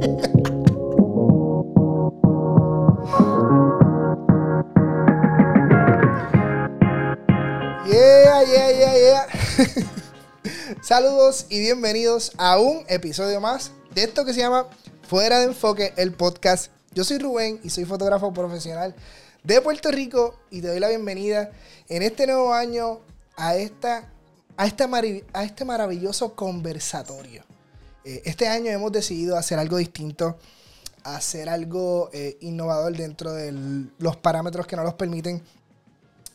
Yeah, yeah, yeah, yeah. Saludos y bienvenidos a un episodio más de esto que se llama Fuera de Enfoque, el podcast. Yo soy Rubén y soy fotógrafo profesional de Puerto Rico y te doy la bienvenida en este nuevo año a, esta, a, a este maravilloso conversatorio. Eh, este año hemos decidido hacer algo distinto, hacer algo eh, innovador dentro de los parámetros que nos los permiten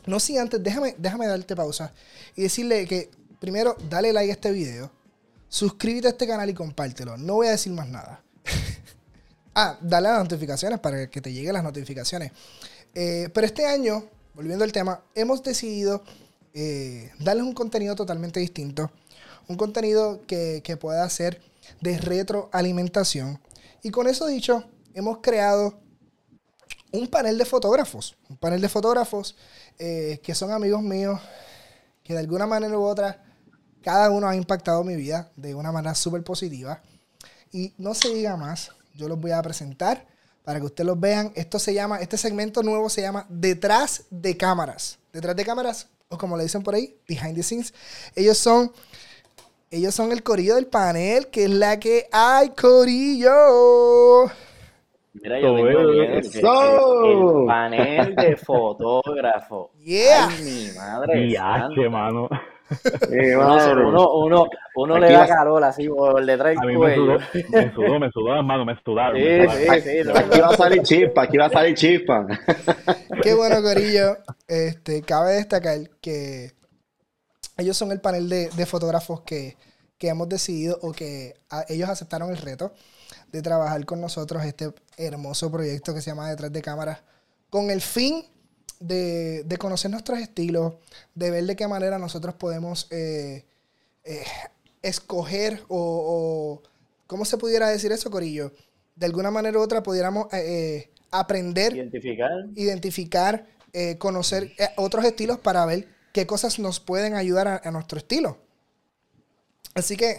no sin antes, déjame, déjame darte pausa y decirle que primero dale like a este video, suscríbete a este canal y compártelo. No voy a decir más nada. ah, dale a las notificaciones para que te lleguen las notificaciones. Eh, pero este año, volviendo al tema, hemos decidido darles un contenido totalmente distinto. Un contenido que, que pueda ser de retroalimentación. Y con eso dicho, hemos creado un panel de fotógrafos. Un panel de fotógrafos eh, que son amigos míos, que de alguna manera u otra, cada uno ha impactado mi vida de una manera súper positiva. Y no se diga más, yo los voy a presentar para que ustedes los vean. Esto se llama, este segmento nuevo se llama Detrás de cámaras. Detrás de cámaras, o como le dicen por ahí, behind the scenes. Ellos son, ellos son el corillo del panel, que es la que hay, corillo. Mira, yo tengo el, panel de fotógrafo. Yeah. Ay, mi madre. Yache, mano. uno, uno, uno le da calor así por detrás del cuello. Me sudó, me sudó, hermano, me sudaron. Sí, sí, sí, aquí va a salir chispa, aquí va a salir chispa. Qué bueno, Corillo. Este, cabe destacar que ellos son el panel de, de fotógrafos que, que hemos decidido o que ellos aceptaron el reto de trabajar con nosotros este hermoso proyecto que se llama Detrás de Cámaras, con el fin de, conocer nuestros estilos, de ver de qué manera nosotros podemos eh, eh, escoger o, ¿cómo se pudiera decir eso, Corillo? De alguna manera u otra pudiéramos eh, aprender, identificar, identificar conocer otros estilos para ver qué cosas nos pueden ayudar a nuestro estilo. Así que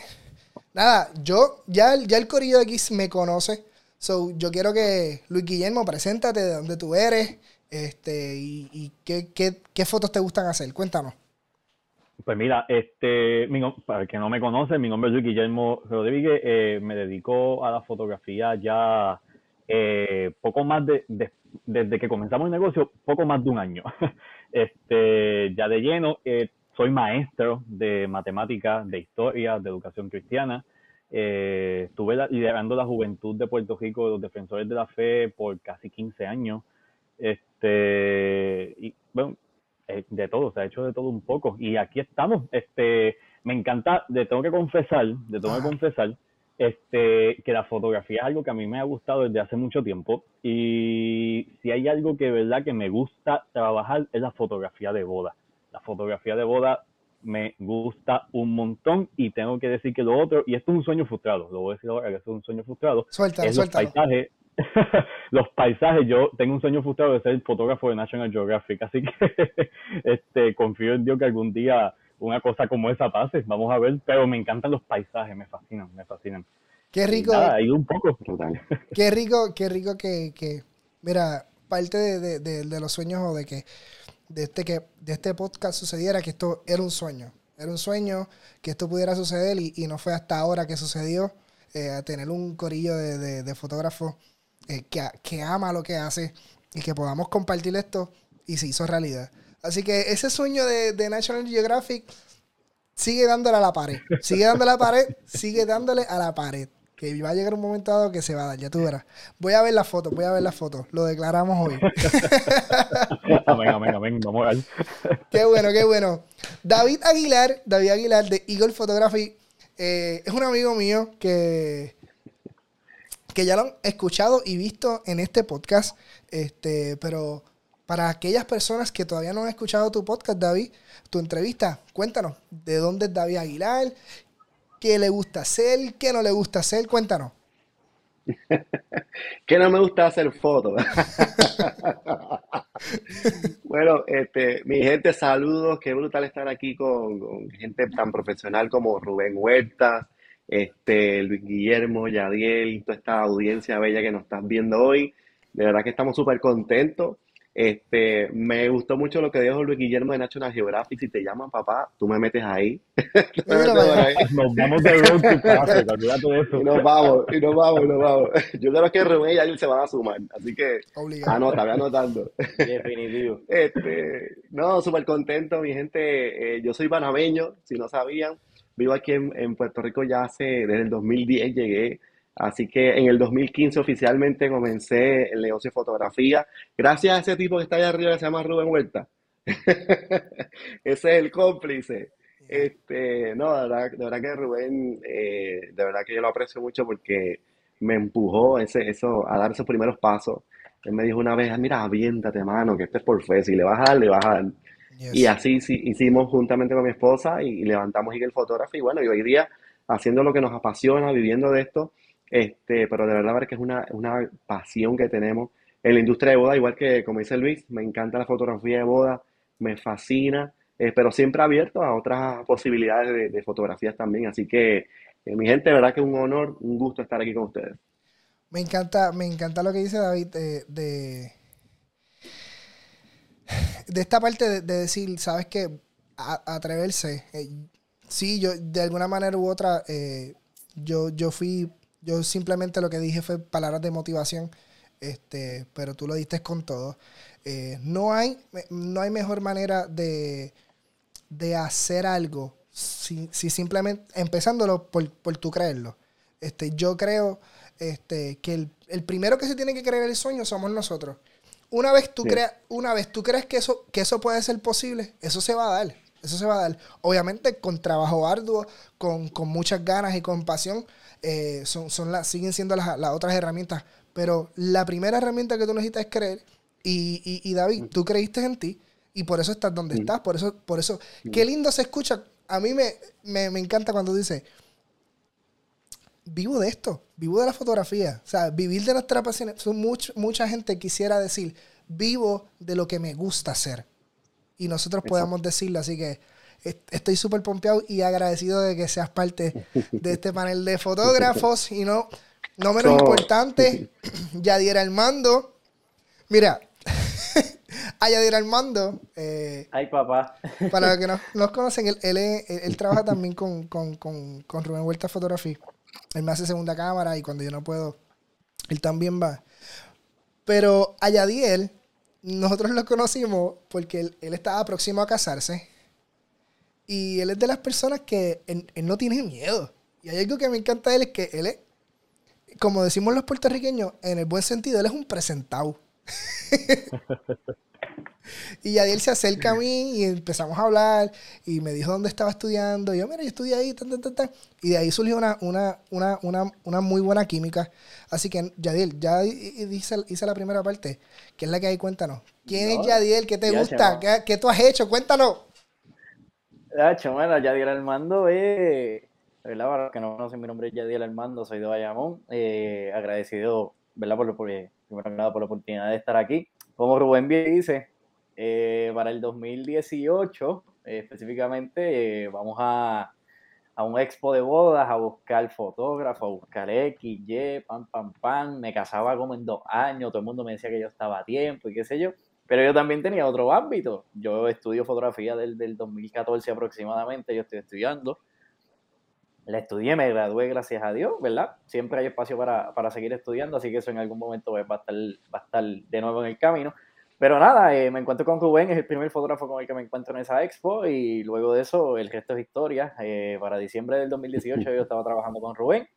Nada, yo, ya, ya el corillo de aquí me conoce. So, yo quiero que, Luis Guillermo, preséntate de dónde tú eres este, y, qué, qué, fotos te gustan hacer. Cuéntanos. Pues mira, este, para el que no me conoce, mi nombre es Luis Guillermo Rodríguez. Eh, me dedico a la fotografía ya eh, poco más de, desde que comenzamos el negocio, poco más de un año. este, ya de lleno. Eh, soy maestro de matemáticas, de historia, de educación cristiana. Eh, estuve liderando la juventud de Puerto Rico, los defensores de la fe, por casi 15 años. Este, y bueno, eh, de todo, se ha hecho de todo un poco. Y aquí estamos. Este, me encanta, de tengo que confesar, de tengo que confesar, este, que la fotografía es algo que a mí me ha gustado desde hace mucho tiempo. Y si hay algo que verdad que me gusta trabajar es la fotografía de boda. La fotografía de boda me gusta un montón y tengo que decir que lo otro, y esto es un sueño frustrado, lo voy a decir ahora que esto es un sueño frustrado, es los paisajes, los paisajes, yo tengo un sueño frustrado de ser fotógrafo de National Geographic, así que este confío en Dios que algún día una cosa como esa pase, vamos a ver, pero me encantan los paisajes, me fascinan, me fascinan. Qué rico. Nada, un poco. Qué rico, qué rico que, que mira, parte de, de, de los sueños o de que de este, que, de este podcast sucediera que esto era un sueño. Era un sueño que esto pudiera suceder y, no fue hasta ahora que sucedió. Eh, tener un corillo de, de, fotógrafos eh, que, que, ama lo que hace y que podamos compartir esto y se hizo realidad. Así que ese sueño de, de National Geographic sigue dándole a la pared. Sigue dándole a la pared, sigue dándole a la pared que va a llegar un momento dado que se va a dar, ya tú verás. Voy a ver las fotos, voy a ver las fotos. Lo declaramos hoy. amén, amén, amén. Vamos a ver. Qué bueno, qué bueno. David Aguilar, David Aguilar de Eagle Photography, eh, es un amigo mío que, que ya lo han escuchado y visto en este podcast. Este, pero para aquellas personas que todavía no han escuchado tu podcast, David, tu entrevista, cuéntanos de dónde es David Aguilar qué le gusta hacer, qué no le gusta hacer. Cuéntanos. que no me gusta hacer fotos. bueno, este, mi gente, saludos. Qué brutal estar aquí con, gente tan profesional como Rubén Huerta, este, Luis Guillermo, Yadiel, toda esta audiencia bella que nos estás viendo hoy. De verdad que estamos súper contentos. Este, me gustó mucho lo que dijo Luis Guillermo de National Geographic. Si te llaman papá, tú me metes ahí. Nos vamos de road to classic, olvídate de eso. Y nos vamos, y nos vamos, y nos vamos. Yo creo que Rubén y Ariel se van a sumar. Así que Obligado. anota, voy anotando. Definitivo. Este, no, súper contento, mi gente. Eh, yo soy panameño, si no sabían. Vivo aquí en, en Puerto Rico ya hace, desde el 2010 llegué Así que en el 2015 oficialmente comencé el negocio de fotografía. Gracias a ese tipo que está allá arriba que se llama Rubén Huerta. Ese es el cómplice. Este, no, de verdad, de verdad que Rubén, eh, de verdad que yo lo aprecio mucho porque me empujó ese, eso, a dar esos primeros pasos. Él me dijo una vez, mira, aviéntate, mano, que este es por fe, si le vas a dar, le vas a dar. Yes. Y así sí, hicimos juntamente con mi esposa y, y levantamos Eagle Photography. Y bueno, y hoy día haciendo lo que nos apasiona, viviendo de esto, este, pero de verdad ver que es una, una pasión que tenemos en la industria de boda, igual que como dice Luis, me encanta la fotografía de boda, me fascina, eh, pero siempre abierto a otras posibilidades de, fotografías también. Así que, eh, mi gente, de verdad que es un honor, un gusto estar aquí con ustedes. Me encanta, me encanta lo que dice David de, de, esta parte de, de decir, sabes que atreverse. Eh, sí, yo de alguna manera u otra, yo, yo fui, yo simplemente lo que dije fue palabras de motivación, este, pero tú lo diste con todo. Eh, no, hay, no hay mejor manera de, de hacer algo si, si simplemente, empezándolo por, por tú creerlo. Este, yo creo este, que el, el, primero que se tiene que creer el sueño somos nosotros. Una vez tú, sí. creas, una vez tú crees que eso, que eso puede ser posible, eso se va a dar. Eso se va a dar. Obviamente con trabajo arduo, con, con muchas ganas y con pasión, eh, son, son las, siguen siendo las, las, otras herramientas. Pero la primera herramienta que tú necesitas es creer. Y, y, y David, tú creíste en ti y por eso estás donde mm. estás. Por eso, por eso, mm. qué lindo se escucha. A mí me, me, me encanta cuando dice, vivo de esto, vivo de la fotografía. O sea, vivir de nuestra pasión. Son much, mucha gente quisiera decir, vivo de lo que me gusta hacer. Y nosotros Eso. podamos decirlo. Así que estoy súper pompeado y agradecido de que seas parte de este panel de fotógrafos. Y no, no menos oh. importante, Yadier Armando. Mira, a Yadier Armando. Eh, Ay, papá. Para los que no nos conocen, él, él, él, él trabaja también con, con, con, con Rubén Huerta Fotografía. Él me hace segunda cámara y cuando yo no puedo, él también va. Pero a Yadiel, nosotros lo conocimos porque él, él, estaba próximo a casarse. Y él es de las personas que él, él, no tiene miedo. Y hay algo que me encanta de él, es que él es, como decimos los puertorriqueños, en el buen sentido, él es un presentado. Y Yadiel se acerca a mí y empezamos a hablar y me dijo dónde estaba estudiando. Y yo, mira, yo estudié ahí, tan, tan, tan, tan. Y de ahí surgió una, una, una, una, una muy buena química. Así que, Yadiel, ya hice, hice, la primera parte, que es la que hay, cuéntanos. ¿Quién no, es Yadiel? ¿Qué te gusta? ¿Qué, ¿Qué, tú has hecho? Cuéntanos. Hacho, bueno, Yadiel Armando es, ¿verdad? Para los que no conocen, mi nombre es Yadiel Armando, soy de Bayamón. Eh, agradecido, ¿verdad? Por, por, primero por la oportunidad de estar aquí. Como Rubén bien dice, eh, para el 2018, eh, específicamente, eh, vamos a, a, un expo de bodas a buscar fotógrafo, a buscar X, Y, pam, pam, pam. Me casaba como en dos años, todo el mundo me decía que yo estaba a tiempo y qué sé yo. Pero yo también tenía otro ámbito. Yo estudio fotografía del, del 2014 aproximadamente, yo estoy estudiando. La estudié, me gradué, gracias a Dios, ¿verdad? Siempre hay espacio para, para seguir estudiando, así que eso en algún momento va a estar, va a estar de nuevo en el camino. Pero nada, eh, me encuentro con Rubén, es el primer fotógrafo con el que me encuentro en esa expo y luego de eso el resto es historia. Eh, para diciembre del 2018 yo estaba trabajando con Rubén,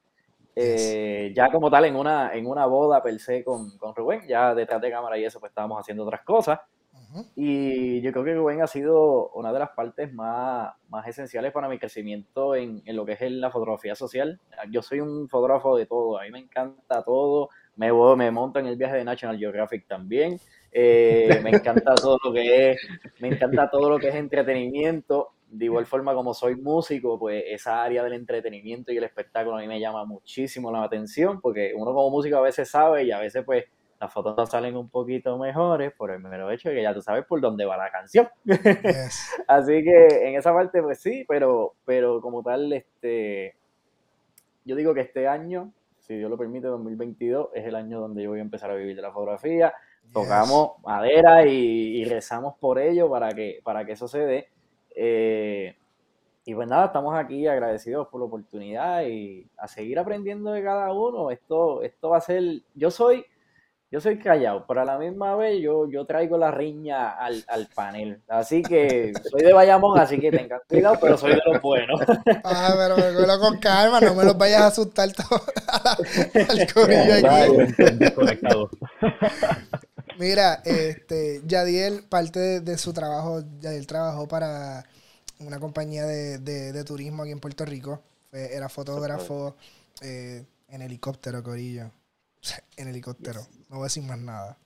eh, ya como tal en una, en una boda per se con, con Rubén, ya detrás de cámara y eso pues estábamos haciendo otras cosas. Uh -huh. Y yo creo que Rubén ha sido una de las partes más, más esenciales para mi crecimiento en, en lo que es la fotografía social. Yo soy un fotógrafo de todo, a mí me encanta todo, me, me monto en el viaje de National Geographic también. Eh, me encanta todo lo que es, me encanta todo lo que es entretenimiento. De igual forma, como soy músico, pues esa área del entretenimiento y el espectáculo a mí me llama muchísimo la atención, porque uno como músico a veces sabe y a veces pues las fotos salen un poquito mejores por el mero hecho de que ya tú sabes por dónde va la canción. Yes. Así que en esa parte pues sí, pero, pero como tal, este yo digo que este año, si Dios lo permite, 2022, es el año donde yo voy a empezar a vivir de la fotografía. Tocamos madera y, rezamos por ello para que, para que eso se dé. Eh, y pues nada, estamos aquí agradecidos por la oportunidad y a seguir aprendiendo de cada uno. Esto, esto va a ser, yo soy, yo soy callado, pero a la misma vez yo, yo traigo la riña al, panel. Así que soy de Bayamón, así que tengan cuidado, pero soy de los buenos. Ah, pero me con calma, no me los vayas a asustar todo al corillo aquí. Mira, este, Yadiel, parte de, de su trabajo, Yadiel trabajó para una compañía de, turismo aquí en Puerto Rico. era fotógrafo eh, en helicóptero, Corillo. en helicóptero. No voy a decir más nada.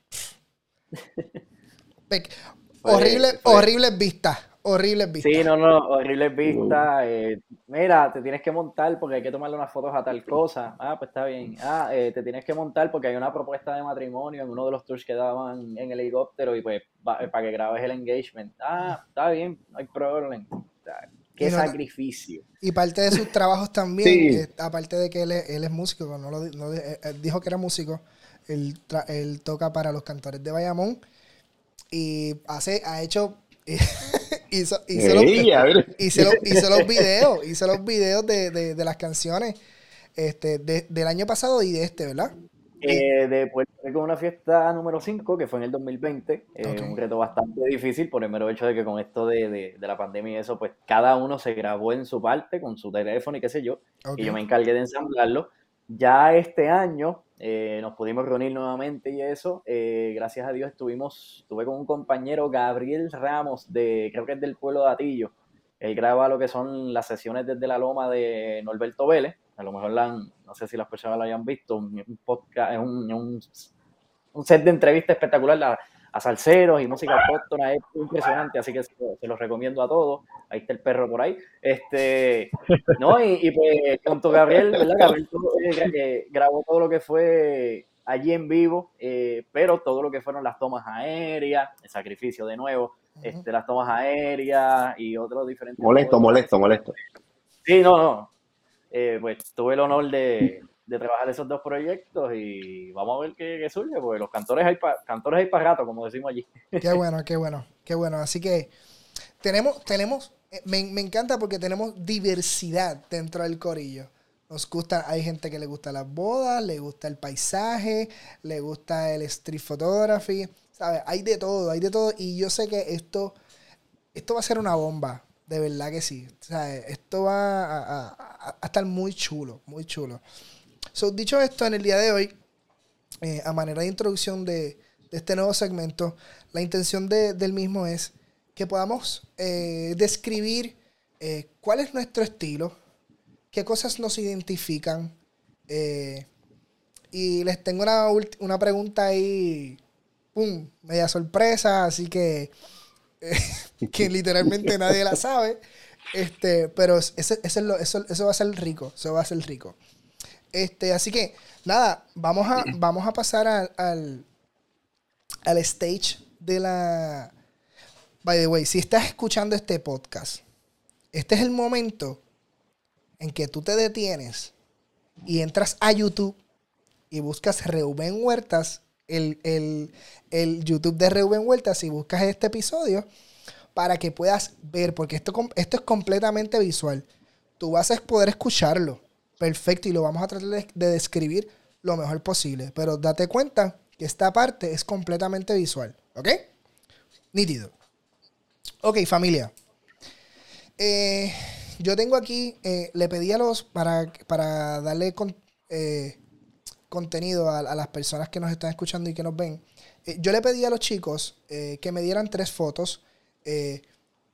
horrible, horribles vistas. Horribles vistas. Sí, no, no, horribles vistas. Eh, mira, te tienes que montar porque hay que tomarle unas fotos a tal cosa. Ah, pues está bien. Ah, eh, te tienes que montar porque hay una propuesta de matrimonio en uno de los tours que daban en el helicóptero y pues para que grabes el engagement. Ah, está bien, no hay problema. Qué sacrificio. Y parte de sus trabajos también, eh, aparte de que él es, músico, no lo, dijo que era músico, él, él toca para los cantores de Bayamón y hace, ha hecho hizo, hizo, los, hizo, los, videos, hizo los videos de, de, las canciones este, del año pasado y de este, ¿verdad? Eh, de Puerto Rico una fiesta número 5, que fue en el 2020, eh, un reto bastante difícil por el mero hecho de que con esto de, de, la pandemia y eso, pues cada uno se grabó en su parte con su teléfono y qué sé yo, y yo me encargué de ensamblarlo. Ya este año eh, nos pudimos reunir nuevamente y eso, eh, gracias a Dios estuvimos, estuve con un compañero, Gabriel Ramos, de creo que es del pueblo de Atillo. Él graba lo que son las sesiones desde la loma de Norberto Vélez. A lo mejor la no sé si las personas lo hayan visto, un, podcast, un, un, un set de entrevista espectacular a salseros y música autóctona es impresionante, así que se, los recomiendo a todos. Ahí está el perro por ahí. Este, no, y, pues junto a Gabriel, ¿verdad? Gabriel eh, eh, grabó todo lo que fue allí en vivo, eh, pero todo lo que fueron las tomas aéreas, el sacrificio de nuevo, este, las tomas aéreas y otros diferentes. Molesto, molesto, molesto. Sí, no, no. pues tuve el honor de, de trabajar esos dos proyectos y vamos a ver qué, surge, porque los cantores hay para cantores hay para rato, como decimos allí. Qué bueno, qué bueno, qué bueno. Así que tenemos, tenemos, eh, me, encanta porque tenemos diversidad dentro del corillo. Nos gusta, hay gente que le gusta las bodas, le gusta el paisaje, le gusta el street photography, ¿sabes? Hay de todo, hay de todo. Y yo sé que esto, esto va a ser una bomba, de verdad que sí. Esto va a, a estar muy chulo, muy chulo. So, dicho esto, en el día de hoy, eh, a manera de introducción de, este nuevo segmento, la intención del mismo es que podamos eh, describir eh, cuál es nuestro estilo, qué cosas nos identifican. y les tengo una, una pregunta ahí, ¡pum!, media sorpresa, así que, que literalmente nadie la sabe. Este, pero ese, eso, eso va a ser rico, eso va a ser rico. Este, así que, nada, vamos a, vamos a pasar al, al stage de la... By the way, si estás escuchando este podcast, este es el momento en que tú te detienes y entras a YouTube y buscas Reuben Huertas, el, el, YouTube de Reuben Huertas y buscas este episodio para que puedas ver, porque esto, esto es completamente visual. Tú vas a poder escucharlo perfecto y lo vamos a tratar de, describir lo mejor posible. Pero date cuenta que esta parte es completamente visual. ¿Ok? Nítido. Ok, familia. Eh, yo tengo aquí, eh, le pedí a los, para, para darle eh, contenido a, las personas que nos están escuchando y que nos ven, yo le pedí a los chicos que me dieran tres fotos, que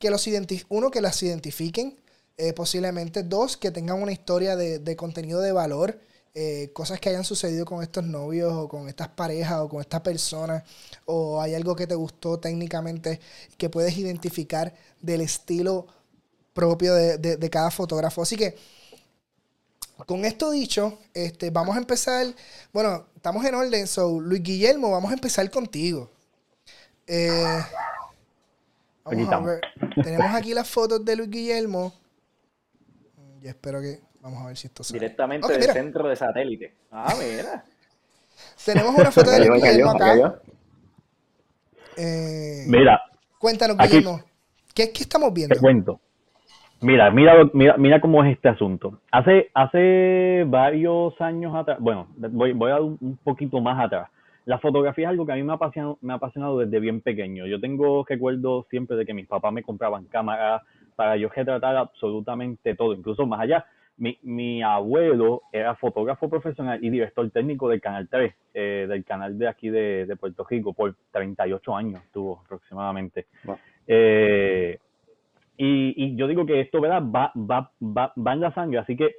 los uno, que las identifiquen, eh, posiblemente dos, que tengan una historia de, contenido de valor, eh, cosas que hayan sucedido con estos novios o con estas parejas o con estas personas, o hay algo que te gustó técnicamente que puedes identificar del estilo propio de, cada fotógrafo. Así que, con esto dicho, este, vamos a empezar, bueno, estamos en orden, so Luis Guillermo, vamos a empezar contigo. Eh, vamos a ver. Tenemos aquí las fotos de Luis Guillermo. Yo espero que Vamos a ver si esto sale. Directamente del mira. centro de satélite. Ah, mira. Tenemos una foto de Cayó, Luis cayó, Guillermo acá. cayó. Eh, Mira, cuéntanos, aquí- Guillermo. ¿Qué, qué estamos viendo? te cuento. Mira, mira, mira, mira cómo es este asunto. Hace, hace varios años atrás, bueno, voy, voy a un, un poquito más atrás. La fotografía es algo que a mí me ha, apasionado, me ha apasionado desde bien pequeño. Yo tengo recuerdos siempre de que mis papás me compraban cámaras para yo retratar absolutamente todo, incluso más allá. Mi, mi abuelo era fotógrafo profesional y director técnico del Canal 3, eh, del canal de aquí de, de Puerto Rico, por 38 años tuvo aproximadamente. Eh, y, y yo digo que esto, ¿verdad? Va, va, va, va en la sangre. Así que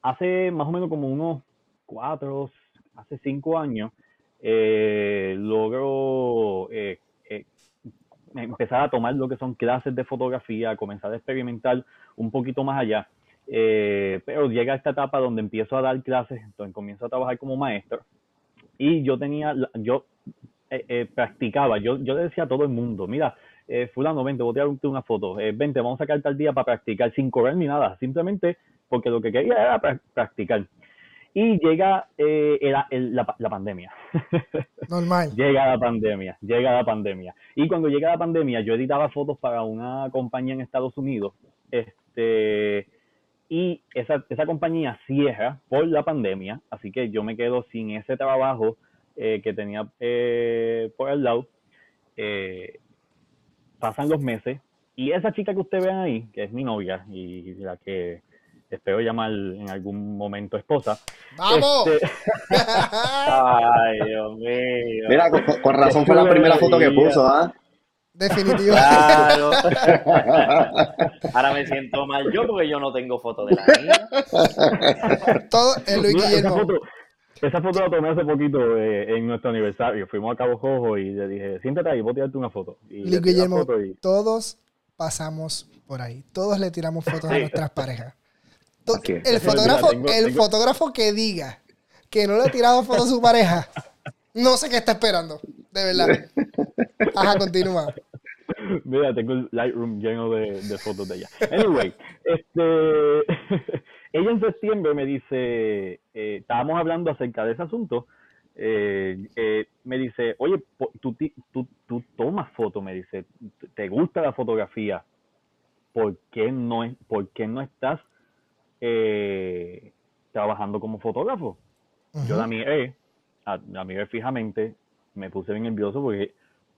hace más o menos como unos cuatro, hace cinco años, eh, logro eh, empezar a tomar lo que son clases de fotografía, comenzar a experimentar un poquito más allá. Eh, pero llega esta etapa donde empiezo a dar clases, entonces comienzo a trabajar como maestro. Y yo tenía, yo eh, eh, practicaba, yo, yo le decía a todo el mundo, mira, eh, fulano, vente, voy a darte una foto, eh, vente, vamos a sacar tal día para practicar, sin correr ni nada, simplemente porque lo que quería era pra- practicar. Y llega eh, el- el- la, la pandemia. Normal. llega la pandemia, llega la pandemia. Y cuando llega la pandemia, yo editaba fotos para una compañía en Estados Unidos, este, y esa, esa compañía cierra por la pandemia, así que yo me quedo sin ese trabajo eh, que tenía eh, por el lado. Eh, pasan los meses y esa chica que ustedes ven ahí, que es mi novia y la que espero llamar en algún momento esposa, ¡Vamos! este, Ay, Dios mío. Mira, con, con razón fue la primera foto que puso, ¿ah? Definitivo. Claro. Ahora me siento mal yo porque yo no tengo foto de la niña. Todo el Luis esa Guillermo. foto, esa foto la tomé hace poquito eh, en nuestro aniversario. Fuimos a Cabo Jojo y le dije, siéntate ahí, voy a tirarte una foto. Y Luis Guillermo, foto y- todos pasamos por ahí. Todos le tiramos fotos a Sí. nuestras parejas. El fotógrafo, Tengo- el tengo- fotógrafo que diga que no le ha tirado fotos a su pareja, no sé qué está esperando. De verdad. Ajá, continúa. Mira, tengo el Lightroom lleno de, de fotos de ella. Anyway, este, ella en septiembre me dice, eh, estábamos hablando acerca de ese asunto, eh, eh, me dice, oye, tú, tú, tú tomas fotos, me dice, te gusta la fotografía, ¿por qué no, es, por qué no estás eh, trabajando como fotógrafo? Yo la miré, a- la miré fijamente, me puse bien nervioso porque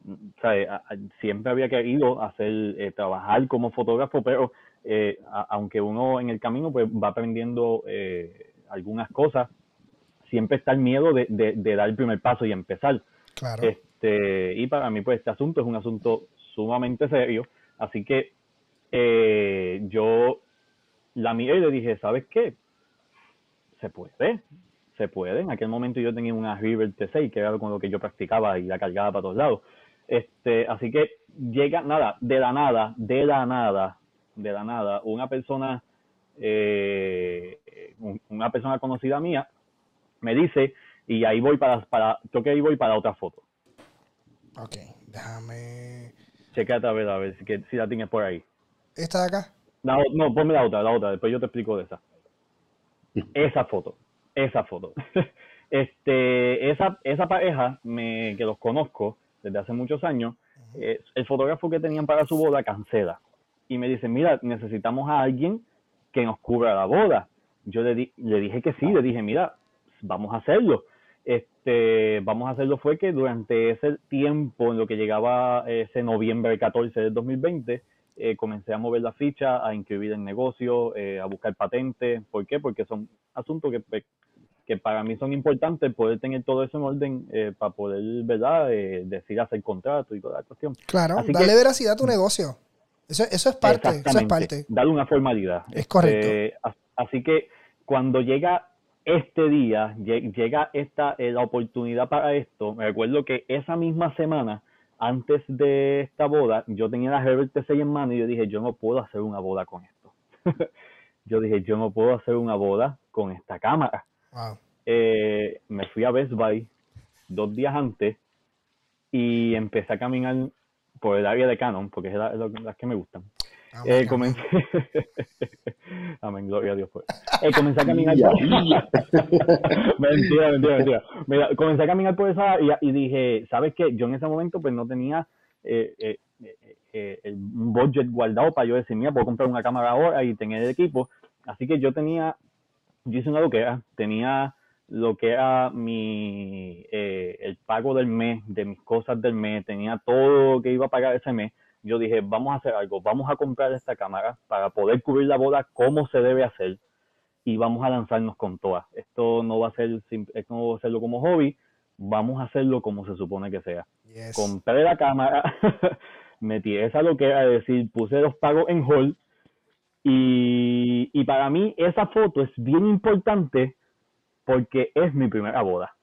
mm, ¿sabe? A- a- siempre había querido hacer, eh, trabajar como fotógrafo, pero eh, a- aunque uno en el camino pues va aprendiendo eh, algunas cosas, siempre está el miedo de, de- de dar el primer paso y empezar. Claro. Este, y para mí, pues, este asunto es un asunto sumamente serio. Así que yo la miré y le dije, ¿sabes qué? Se puede, se puede. En aquel momento yo tenía una River T6, que era con lo que yo practicaba y la cargaba para todos lados. Este, así que llega, nada, de la nada, de la nada, de la nada, una persona, eh, un- una persona conocida mía, me dice, y ahí voy para, para, creo que ahí voy para otra foto. Ok, déjame. Checate a ver, a ver si, que, si la tienes por ahí. ¿Esta de acá? La no, ponme la otra, la otra, después yo te explico de esa. Esa foto, esa foto. Este, esa, esa pareja me, que los conozco desde hace muchos años, eh, el fotógrafo que tenían para su boda cancela. Y me dice, mira, necesitamos a alguien que nos cubra la boda. Yo le, di- le dije que sí, le dije, mira, vamos a hacerlo. Este, vamos a hacerlo fue que durante ese tiempo, en lo que llegaba ese noviembre 14 del 2020, eh, comencé a mover la ficha, a inscribir en negocio, eh, a buscar patentes. ¿Por qué? Porque son asuntos que, pues, que para mí son importantes, poder tener todo eso en orden eh, para poder, ¿verdad?, eh, decir hacer contrato y toda la cuestión. Claro, Así dale que- veracidad a tu negocio. Eso, eso es parte, eso es parte. Darle una formalidad. Es correcto. As- así que cuando llega este día, lle- llega esta eh, la oportunidad para esto, me recuerdo que esa misma semana, antes de esta boda, yo tenía la Rebel T6 en mano y yo dije, yo no puedo hacer una boda con esto. yo dije, yo no puedo hacer una boda con esta cámara. Wow. Eh, me fui a Best Buy dos días antes y empecé a caminar por el área de Canon, porque es la- las que me gustan. Eh, comencé. Amén, gloria a Dios. Pues. Eh, comencé a caminar. mentira, mentira, mentira. Mira, comencé a caminar por esa y, y dije, ¿sabes qué? Yo en ese momento pues no tenía eh, eh, un budget guardado para yo decir, mira, puedo comprar una cámara ahora y tener el equipo. Así que yo tenía, yo hice una loquera, tenía lo que era mi, el pago del mes, de mis cosas del mes, tenía todo lo que iba a pagar ese mes yo dije, vamos a hacer algo, vamos a comprar esta cámara para poder cubrir la boda como se debe hacer y vamos a lanzarnos con todas. Esto no va a ser, no va a hacerlo como hobby, vamos a hacerlo como se supone que sea. Compré la cámara, metí esa lo que era decir, puse los pagos en hold y, y para mí esa foto es bien importante porque es mi primera boda.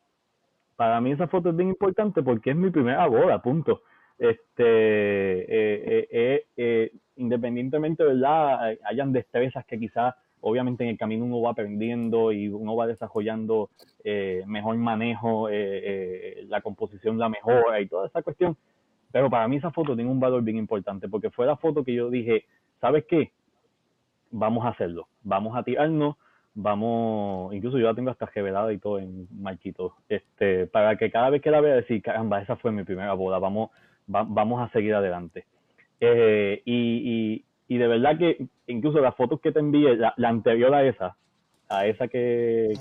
Para mí esa foto es bien importante porque es mi primera boda, punto este, eh, eh, eh, independientemente, ¿verdad? Hayan destrezas que quizás, obviamente, en el camino uno va aprendiendo y uno va desarrollando mejor manejo, la composición la mejora y toda esa cuestión. Pero para mí esa foto tiene un valor bien importante porque fue la foto que yo dije, ¿sabes qué? Vamos a hacerlo, vamos a tirarnos, vamos, incluso yo la tengo hasta revelada y todo en marquito, este, para que cada vez que la vea decir, caramba, esa fue mi primera boda, vamos, vamos a seguir adelante. Eh, y, y, de verdad que incluso las fotos que te envié, la, anterior a esa, a esa que,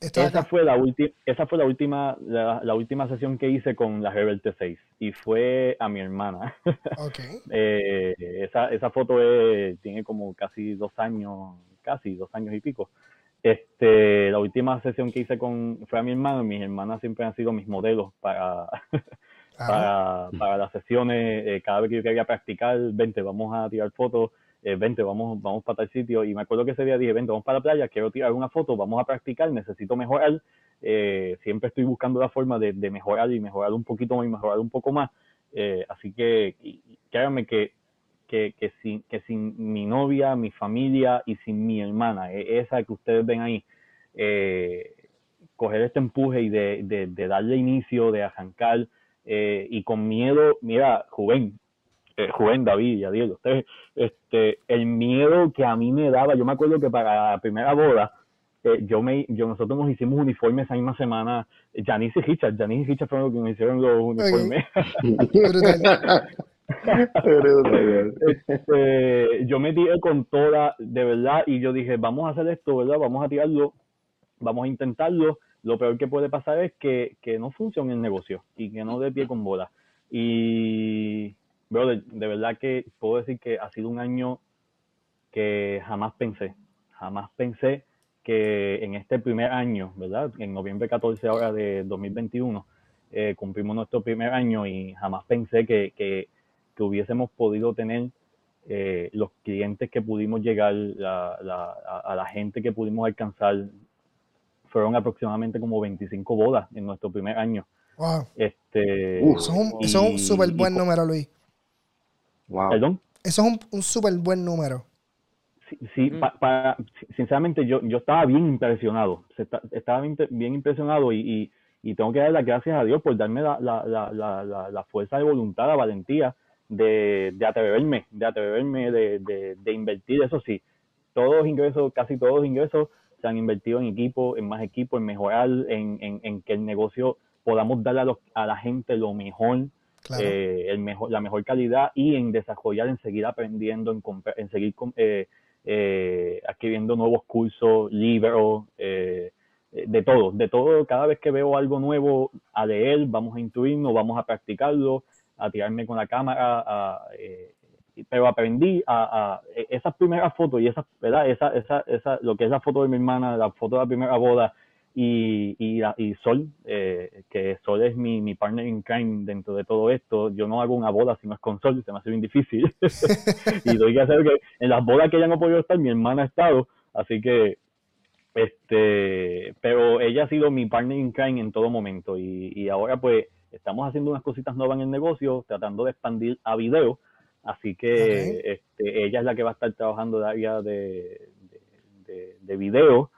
esa fue la última esa fue la última la, última sesión que hice con la Rebel T6 y fue a mi hermana okay. Eh, esa, esa foto tiene como casi dos años casi dos años y pico este, la última sesión que hice con fue a mi hermano, mis hermanas siempre han sido mis modelos para, para, las sesiones. Eh, cada vez que yo quería practicar, vente, vamos a tirar fotos, eh, vente, vamos, vamos para tal sitio. Y me acuerdo que ese día dije, vente, vamos para la playa, quiero tirar una foto, vamos a practicar, necesito mejorar. Eh, siempre estoy buscando la forma de, mejorar y mejorar un poquito más y mejorar un poco más. así que créanme que que, que, sin, que sin mi novia, mi familia y sin mi hermana, e, esa que ustedes ven ahí, eh, coger este empuje y de, de, darle inicio, de arrancar, eh, y con miedo, mira, Juven, eh, Juven, David y Adiel, ustedes, este, el miedo que a mí me daba, yo me acuerdo que para la primera boda, eh, yo me, yo nosotros nos hicimos uniformes esa misma semana, Janice y Richard, Janice y Richard fueron los que me hicieron los uniformes. este, yo me tiré con toda, de verdad, y yo dije, vamos a hacer esto, ¿verdad? Vamos a tirarlo, vamos a intentarlo. Lo peor que puede pasar es que, que no funcione el negocio y que no dé pie con bola. Y, bro, de, verdad que puedo decir que ha sido un año que jamás pensé, jamás pensé que en este primer año, ¿verdad? En noviembre 14 ahora de 2021, eh, cumplimos nuestro primer año y jamás pensé que, que que hubiésemos podido tener eh, los clientes que pudimos llegar, a, la gente que pudimos alcanzar, fueron aproximadamente como 25 bodas en nuestro primer año. Wow. Este, eso es un, súper buen número, Luis. Wow. ¿Perdón? Eso es un, súper buen número. Sí, para, sinceramente yo, yo estaba bien impresionado. Estaba bien, impresionado y, y, tengo que dar las gracias a Dios por darme la, la fuerza de voluntad, la valentía de, de atreverme, de atreverme, de, de, de, invertir, eso sí, todos los ingresos, casi todos los ingresos se han invertido en equipo, en más equipo, en mejorar, en, en, que el negocio podamos darle a, a la gente lo mejor, eh, el mejor, la mejor calidad y en desarrollar, en seguir aprendiendo, en, en seguir eh, eh, adquiriendo nuevos cursos, libros, eh, de todo, de todo, cada vez que veo algo nuevo a leer, vamos a intuirnos, vamos a practicarlo, a tirarme con la cámara, eh, pero aprendí a, e, esas primeras fotos y esas, ¿verdad? Esa, esa, esa, lo que es la foto de mi hermana, la foto de la primera boda y, y, y Sol, eh, que Sol es mi, mi partner in crime dentro de todo esto. Yo no hago una boda si no es con Sol, se me hace bien difícil. y doy que hacer que en las bodas que ella no ha podido estar, mi hermana ha estado, así que este pero ella ha sido mi partner in crime en todo momento y, y ahora pues estamos haciendo unas cositas nuevas en el negocio, tratando de expandir a video, así que este, ella es la que va a estar trabajando el área de, de, video.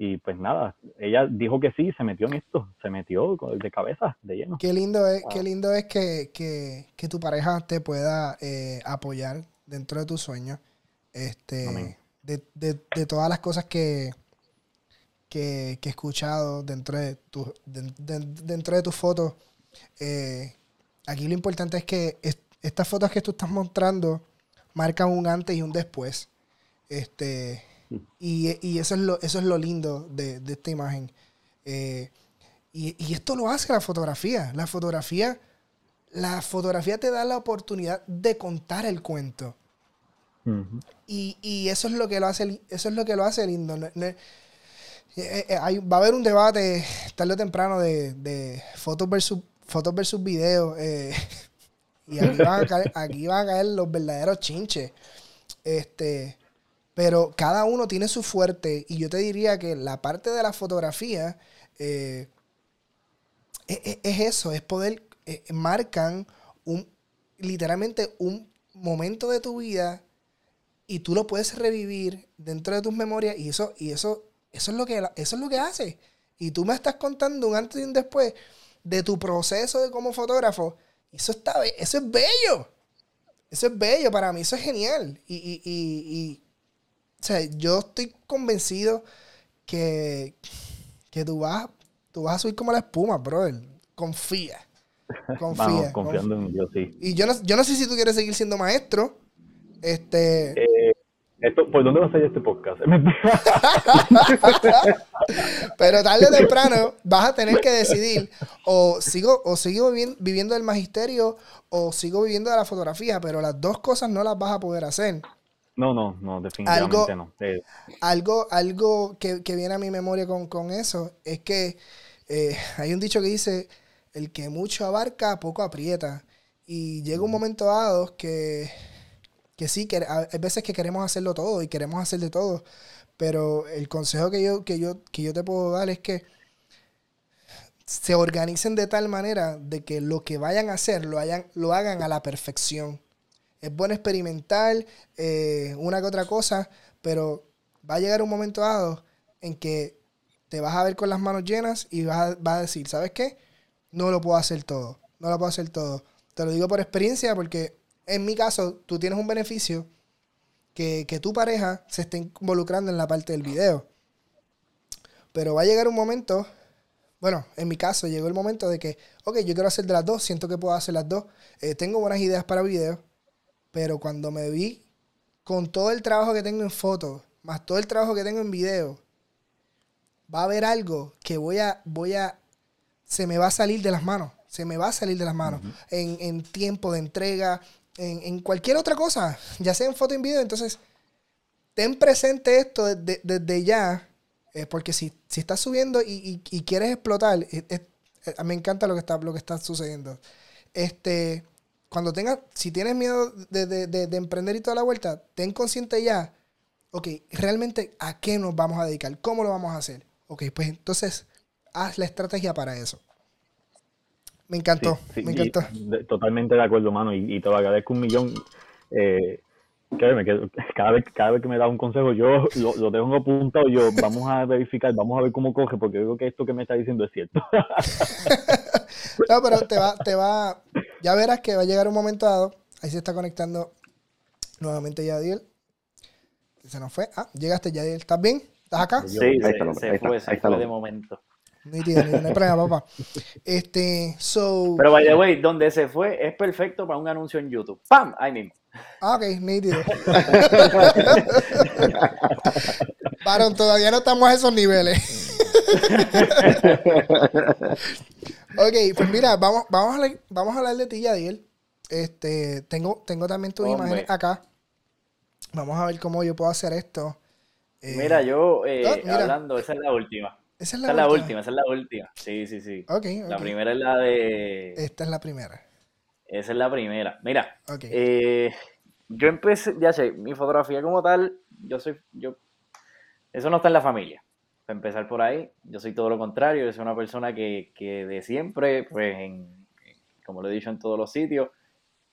Y pues nada, ella dijo que sí, se metió en esto, se metió de cabeza, de lleno. Qué lindo es, qué lindo es que, tu pareja te pueda eh, apoyar dentro de tus sueños. Este, de, todas las cosas que, que, he escuchado dentro de, tu, dentro de tus fotos, eh, aquí lo importante es que estas fotos que tú estás mostrando marcan un antes y un después. Este, y, eso, es lo, eso es lo lindo de, esta imagen. Eh, y, esto lo hace la fotografía. La fotografía, la fotografía te da la oportunidad de contar el cuento. y, eso es lo que lo hace, eso es lo que lo hace lindo. Eh, va a haber un debate tarde o temprano de, fotos versus fotos versus videos. y aquí van, a caer, aquí van a caer los verdaderos chinches. Este, pero cada uno tiene su fuerte y yo te diría que la parte de la fotografía eh, es, eso, es poder, eh, marcan un, literalmente un momento de tu vida y tú lo puedes revivir dentro de tus memorias y eso, y eso, eso es lo que, eso es lo que hace. Y tú me estás contando un antes y un después de tu proceso de como fotógrafo. Eso está, eso es bello. Eso es bello para mí, eso es genial. y o sea, yo estoy convencido que, que tú, vas, tú vas a subir como la espuma, brother. Confía. Confía. confiando en Dios, sí. Y yo no, yo no sé si tú quieres seguir siendo maestro. Este. Eh, esto, ¿Por dónde va a salir este podcast? Pero tarde o temprano vas a tener que decidir o sigo, o sigo viviendo del magisterio o sigo viviendo de la fotografía, pero las dos cosas no las vas a poder hacer. No, no, no, definitivamente no. Algo, algo que, viene a mi memoria con, eso es que eh, hay un dicho que dice, el que mucho abarca, poco aprieta. Y llega un momento dado que, que sí, que hay veces que queremos hacerlo todo y queremos hacer de todo. Pero el consejo que yo, que yo, que yo te puedo dar es que se organicen de tal manera de que lo que vayan a hacer lo, hayan, lo hagan a la perfección es bueno experimentar eh, una que otra cosa, pero va a llegar un momento dado en que te vas a ver con las manos llenas y vas a, decir, ¿sabes qué? No lo puedo hacer todo, no lo puedo hacer todo. Te lo digo por experiencia porque en mi caso tú tienes un beneficio que, que tu pareja se esté involucrando en la parte del video. Pero va a llegar un momento, bueno, en mi caso llegó el momento de que, ok, yo quiero hacer de las dos, siento que puedo hacer las dos, eh, tengo buenas ideas para video, pero cuando me vi con todo el trabajo que tengo en fotos, más todo el trabajo que tengo en video, va a haber algo que voy a, voy a, se me va a salir de las manos. Se me va a salir de las manos. en, tiempo de entrega, en, cualquier otra cosa, ya sea en foto o en video. Entonces, ten presente esto desde, ya, eh, porque si, si estás subiendo y, quieres explotar, me encanta lo que está, lo que está sucediendo. Este, cuando tengas, si tienes miedo de, emprender y toda la vuelta, ten consciente ya, ok, realmente a qué nos vamos a dedicar, cómo lo vamos a hacer. Ok, pues entonces haz la estrategia para eso. Me encantó, me encantó. totalmente de acuerdo, mano, y, te lo agradezco un millón. Eh, cada vez, cada vez que me da un consejo, yo lo, lo tengo apuntado, yo vamos a verificar, vamos a ver cómo coge, porque digo que esto que me está diciendo es cierto. no, pero te va, te va, ya verás que va a llegar un momento dado. Ahí se está conectando nuevamente Yadiel. Se nos fue. Ah, llegaste Yadiel. ¿Estás bien? ¿Estás acá? Sí, ahí se, se fue, se fue de momento. No hay problema, papá. Este, so... Pero, by the way, donde se fue es perfecto para un anuncio en YouTube. ¡Pam! Ahí mismo. Ah, ok, nítido. Varón, todavía no estamos a esos niveles. ok, pues mira, vamos, vamos, a, vamos a hablar de ti, Yadiel. Este, tengo, tengo también tus imágenes acá. Vamos a ver cómo yo puedo hacer esto. Eh, mira, yo eh, hablando, esa es la última. Esa es la, última? esa es la última. Sí, sí, sí. Okay, La primera es la de. Esta es la primera. Esa es la primera. Mira, eh, yo empecé, ya sé, mi fotografía como tal, yo soy, yo, eso no está en la familia. Para empezar por ahí, yo soy todo lo contrario, yo soy una persona que, que de siempre, pues, en, como lo he dicho en todos los sitios,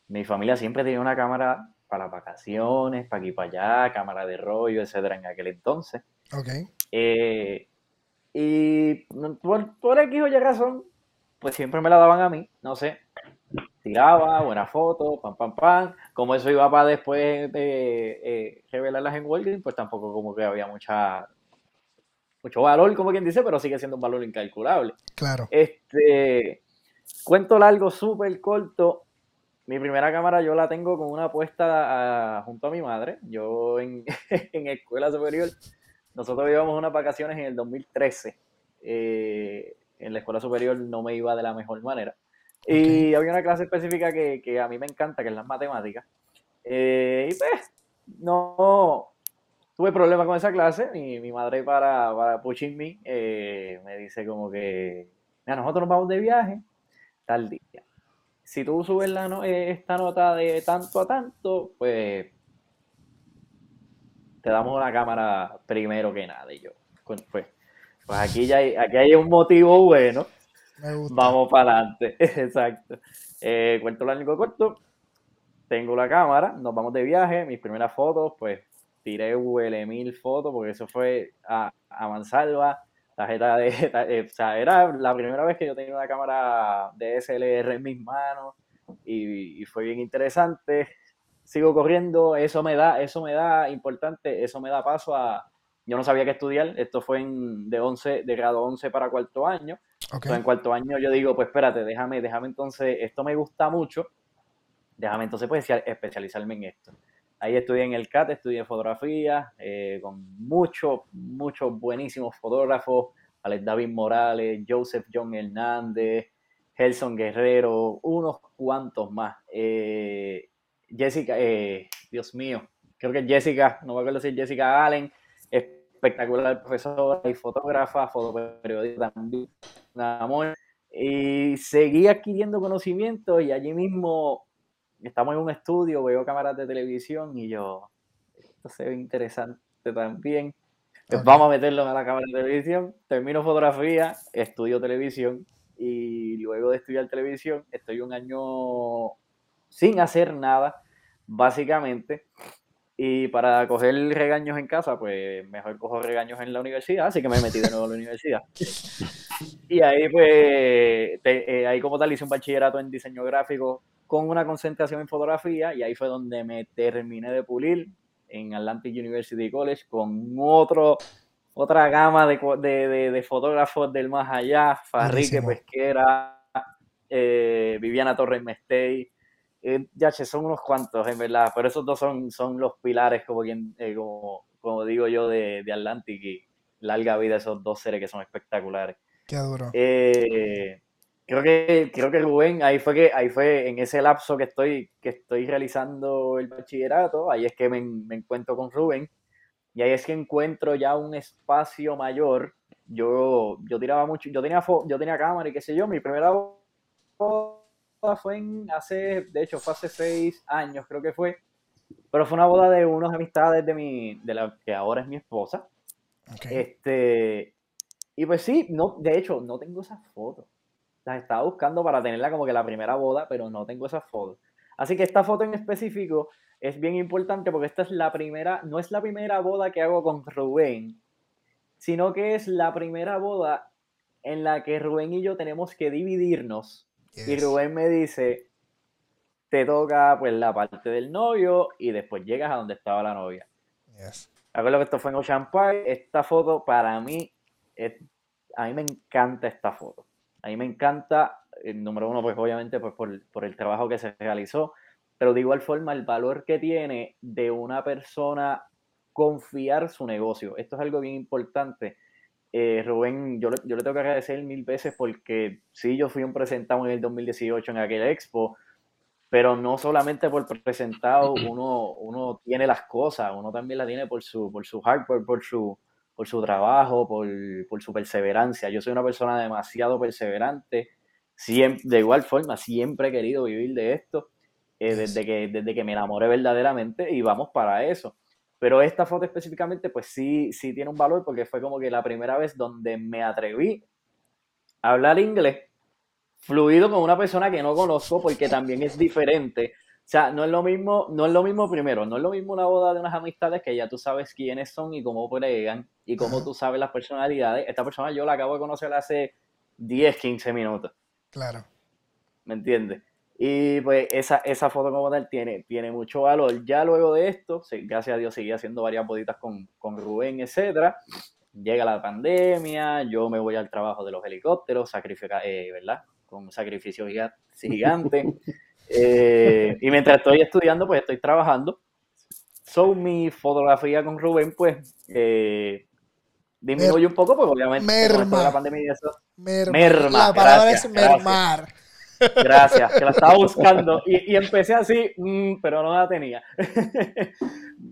mi familia siempre tenía una cámara para vacaciones, para aquí para allá, cámara de rollo, etcétera, en aquel entonces. Ok. Eh, Y por, por X o Y razón, pues siempre me la daban a mí, no sé. Tiraba, buena foto, pam, pam, pam. Como eso iba para después de eh, revelarlas en Walgreens, pues tampoco como que había mucha mucho valor, como quien dice, pero sigue siendo un valor incalculable. Claro. Este, cuento largo, súper corto. Mi primera cámara yo la tengo con una apuesta junto a mi madre. Yo en, en escuela superior, nosotros íbamos unas vacaciones en el 2013. Eh, en la escuela superior no me iba de la mejor manera. Y había una clase específica que, que, a mí me encanta, que es las matemáticas. Eh, y pues, no, tuve problemas con esa clase. Mi, mi madre, para, para pushing me, eh, me dice como que, mira, nosotros nos vamos de viaje tal día. Si tú subes la eh, esta nota de tanto a tanto, pues te damos una cámara primero que nada. Y yo, pues, pues aquí ya hay, aquí hay un motivo bueno. Vamos para adelante. Exacto. Eh, cuento largo corto. Tengo la cámara, nos vamos de viaje. Mis primeras fotos, pues tiré huele mil fotos porque eso fue a, a mansalva. Tarjeta de. Eh, o sea, era la primera vez que yo tenía una cámara de SLR en mis manos y, y fue bien interesante sigo corriendo, eso me da, eso me da importante, eso me da paso a, yo no sabía qué estudiar, esto fue en, de 11, de grado 11 para cuarto año, en cuarto año yo digo, pues espérate, déjame, déjame entonces, esto me gusta mucho, déjame entonces pues especializarme en esto. Ahí estudié en el CAT, estudié fotografía, eh, con muchos, muchos buenísimos fotógrafos, Alex David Morales, Joseph John Hernández, Gelson Guerrero, unos cuantos más. Eh, Jessica, eh, Dios mío, creo que Jessica, no me acuerdo si es Jessica Allen, espectacular profesora y fotógrafa, fotoperiodista también, amor. Y seguí adquiriendo conocimiento y allí mismo estamos en un estudio, veo cámaras de televisión y yo, esto se ve interesante también. Pues vamos a meterlo en la cámara de televisión, termino fotografía, estudio televisión y luego de estudiar televisión estoy un año sin hacer nada, básicamente. Y para coger regaños en casa, pues mejor cojo regaños en la universidad, así que me metí de nuevo a la universidad. Y ahí, pues, eh, ahí como tal hice un bachillerato en diseño gráfico con una concentración en fotografía, y ahí fue donde me terminé de pulir en Atlantic University College con otro, otra gama de, de, de, fotógrafos del más allá, Farrique Pesquera, eh, Viviana Torres Mestey, eh, ya, son unos cuantos, en verdad, pero esos dos son, son los pilares, como, quien, eh, como, como digo yo, de, de, Atlantic y larga vida esos dos seres que son espectaculares. Qué duro. Eh, creo que creo que Rubén ahí fue que ahí fue en ese lapso que estoy que estoy realizando el bachillerato ahí es que me, me encuentro con Rubén y ahí es que encuentro ya un espacio mayor yo yo tiraba mucho yo tenía yo tenía cámara y qué sé yo mi primera fue en hace, de hecho, fue hace seis años, creo que fue. Pero fue una boda de unos amistades de mi, de la que ahora es mi esposa. Este, y pues sí, no, de hecho, no tengo esas fotos. Las estaba buscando para tenerla como que la primera boda, pero no tengo esas fotos. Así que esta foto en específico es bien importante porque esta es la primera, no es la primera boda que hago con Rubén, sino que es la primera boda en la que Rubén y yo tenemos que dividirnos y Rubén me dice, te toca pues la parte del novio y después llegas a donde estaba la novia. Yes. Recuerdo que esto fue en Ocean Park. Esta foto para mí, a mí me encanta esta foto. A mí me encanta, el número uno, pues obviamente pues, por, por el trabajo que se realizó, pero de igual forma el valor que tiene de una persona confiar su negocio. Esto es algo bien importante eh, Rubén, yo, yo le tengo que agradecer mil veces porque sí, yo fui un presentado en el 2018 en aquel expo, pero no solamente por presentado uno, uno tiene las cosas, uno también las tiene por su, por su hardware, por su, por su trabajo, por, por su perseverancia. Yo soy una persona demasiado perseverante, siempre, de igual forma, siempre he querido vivir de esto, eh, desde, que, desde que me enamoré verdaderamente y vamos para eso. Pero esta foto específicamente, pues sí, sí tiene un valor porque fue como que la primera vez donde me atreví a hablar inglés fluido con una persona que no conozco porque también es diferente O sea, no es lo mismo, no es lo mismo primero, no es lo mismo una boda de unas amistades que ya tú sabes quiénes son y cómo bregan y cómo tú sabes las personalidades. Esta persona yo la acabo de conocer hace 10, 15 minutos. Claro. ¿Me entiendes? Y pues esa, esa foto como tal tiene, tiene mucho valor. Ya luego de esto, gracias a Dios seguí haciendo varias boditas con, con Rubén, etcétera. Llega la pandemia, yo me voy al trabajo de los helicópteros, sacrifica, eh, ¿verdad? Con sacrificio gigante. Eh, y mientras estoy estudiando, pues estoy trabajando. So, mi fotografía con Rubén, pues, eh, disminuye un poco, porque obviamente merma. la pandemia y eso. Merma. La palabra es mermar. Gracias. Que la estaba buscando. Y, empecé así, mm, pero no la tenía.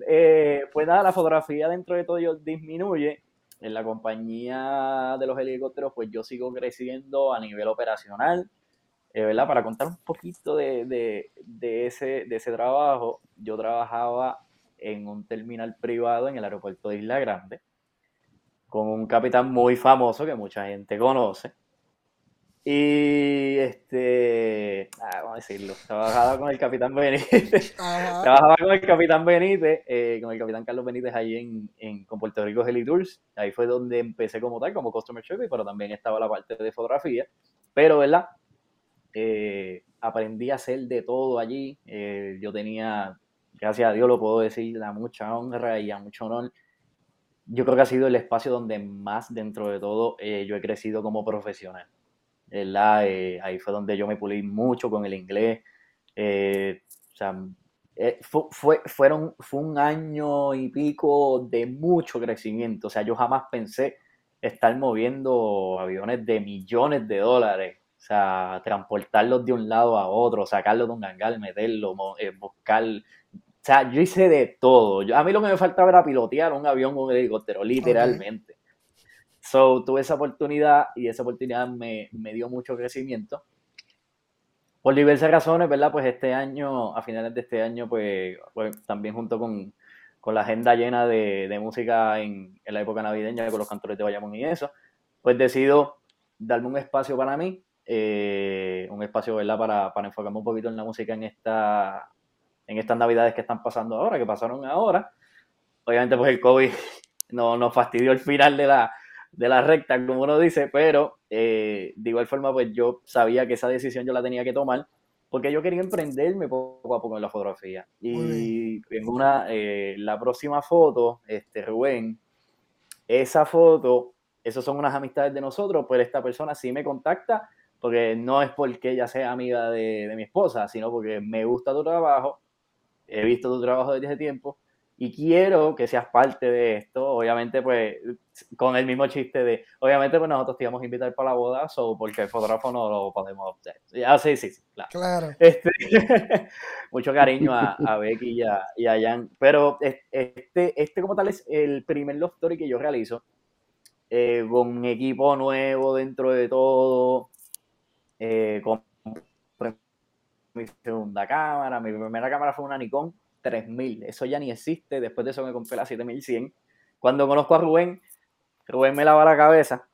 eh, pues nada, la fotografía dentro de todo disminuye. En la compañía de los helicópteros, pues yo sigo creciendo a nivel operacional eh, ¿verdad? Para contar un poquito de, ese, de ese trabajo, yo trabajaba en un terminal privado en el aeropuerto de Isla Grande con un capitán muy famoso que mucha gente conoce. Y este, ah, vamos a decirlo, trabajaba con el capitán Benítez, trabajaba con el capitán Benítez, eh, con el capitán Carlos Benítez ahí en, en con Puerto Rico Heli Tours. Ahí fue donde empecé como tal, como Customer Service, pero también estaba la parte de fotografía. Pero, ¿verdad? Eh, aprendí a hacer de todo allí. Eh, yo tenía, gracias a Dios lo puedo decir, a mucha honra y a mucho honor. Yo creo que ha sido el espacio donde más dentro de todo eh, yo he crecido como profesional. Ahí fue donde yo me pulí mucho con el inglés. o sea, fue, fueron, fue un año y pico de mucho crecimiento. O sea, yo jamás pensé estar moviendo aviones de millones de dólares o sea, transportarlos de un lado a otro, sacarlos de un gangal, meterlo, eh, buscar. O sea, yo hice de todo. a mí lo que me faltaba era pilotear un avión o un helicóptero, literalmente. So, tuve esa oportunidad y esa oportunidad me, dio mucho crecimiento. Por diversas razones, ¿verdad? Pues este año, a finales de este año, pues, pues también junto con, la agenda llena de, música en, en, la época navideña con los cantores de Bayamón y eso, pues decido darme un espacio para mí eh, un espacio ¿verdad? Para, para enfocarme un poquito en la música en, esta, en estas navidades que están pasando ahora, que pasaron ahora. Obviamente pues el COVID no, nos fastidió el final de la, de la recta, como uno dice, pero eh, de igual forma pues yo sabía que esa decisión yo la tenía que tomar porque yo quería emprenderme poco a poco en la fotografía. Y en una, eh, la próxima foto, este Rubén, esa foto, esas son unas amistades de nosotros, pues esta persona sí me contacta porque no es porque ella sea amiga de, mi esposa, sino porque me gusta tu trabajo, he visto tu trabajo desde hace tiempo y quiero que seas parte de esto, obviamente pues con el mismo chiste de, obviamente pues nosotros te íbamos a invitar para la boda, o porque el fotógrafo no lo podemos hacer. Ah, sí, sí, sí, claro. Este, mucho cariño a, a Becky y a, y a, Jan, pero este, este como tal es el primer love story que yo realizo, eh, con equipo nuevo dentro de todo, eh, compré mi segunda cámara, mi primera cámara fue una Nikon 3000, eso ya ni existe, después de eso me compré la 7100. Cuando conozco a Rubén, Rubén me lava la cabeza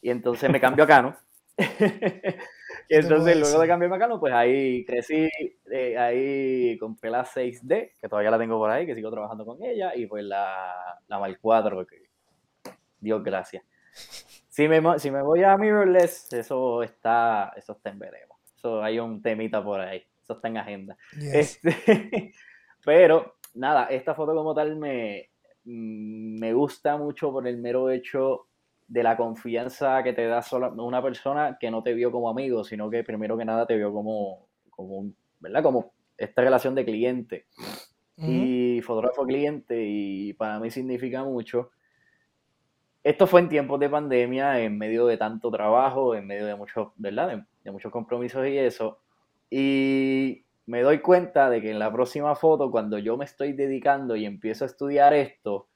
y entonces me cambio a Canon. y entonces luego de cambiarme a Canon, pues ahí crecí, eh, ahí compré la 6D, que todavía la tengo por ahí, que sigo trabajando con ella, y pues la, la Mark 4, que Dios gracias. Si me, si me voy a mirrorless, eso está, eso está en veremos. Eso hay un temita por ahí. Eso está en agenda. Este, pero, nada, esta foto como tal me, me gusta mucho por el mero hecho de la confianza que te da sola, una persona que no te vio como amigo, sino que primero que nada te vio como, como ¿verdad? Como esta relación de cliente y fotógrafo cliente y para mí significa mucho esto fue en tiempos de pandemia, en medio de tanto trabajo, en medio de muchos, ¿verdad? De, muchos compromisos y eso. Y me doy cuenta de que en la próxima foto, cuando yo me estoy dedicando y empiezo a estudiar esto,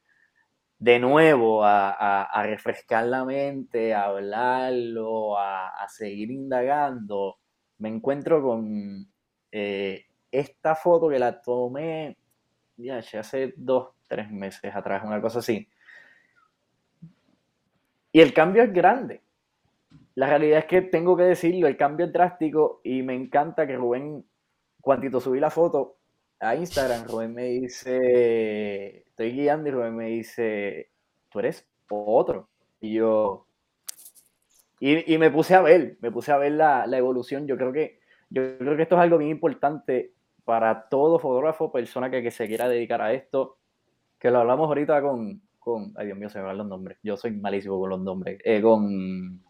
de nuevo a, refrescar la mente, a hablarlo, a, seguir indagando, me encuentro con eh, esta foto que la tomé ya hace dos, tres meses atrás, una cosa así y el cambio es grande. La realidad es que tengo que decirlo, el cambio es drástico y me encanta que Rubén, cuantito subí la foto a Instagram, Rubén me dice, estoy guiando y Rubén me dice, tú eres otro. Y yo, y, me puse a ver, me puse a ver la, evolución. Yo creo que, yo creo que esto es algo bien importante para todo fotógrafo, persona que, se quiera dedicar a esto, que lo hablamos ahorita con, con ay Dios mío, se me van los nombres. Yo soy malísimo con los nombres. Eh, con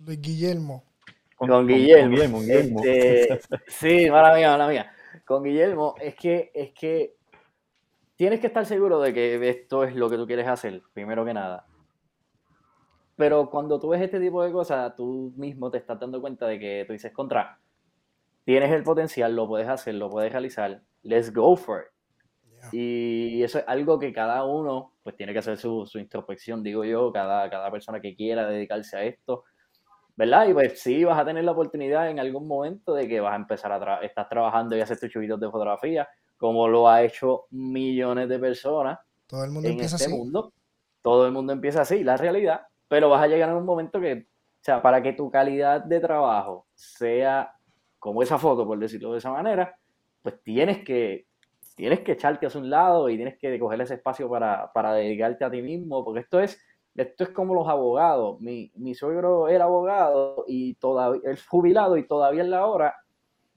Luis Guillermo. Con, Guillermo. Este, sí, mala mía, mala mía. Con Guillermo, es que, es que tienes que estar seguro de que esto es lo que tú quieres hacer, primero que nada. Pero cuando tú ves este tipo de cosas, tú mismo te estás dando cuenta de que tú dices, contra, tienes el potencial, lo puedes hacer, lo puedes realizar, let's go for it. Y eso es algo que cada uno pues tiene que hacer su, su, introspección, digo yo, cada, cada persona que quiera dedicarse a esto, ¿verdad? Y pues sí, vas a tener la oportunidad en algún momento de que vas a empezar a estar trabajando y hacer tus chubitos de fotografía, como lo ha hecho millones de personas Todo el mundo en empieza este así. mundo. Todo el mundo empieza así, la realidad, pero vas a llegar a un momento que, o sea, para que tu calidad de trabajo sea como esa foto, por decirlo de esa manera, pues tienes que, tienes que echarte hacia un lado y tienes que coger ese espacio para, para dedicarte a ti mismo, porque esto es, esto es como los abogados. Mi, mi suegro era abogado y todavía es jubilado y todavía es la hora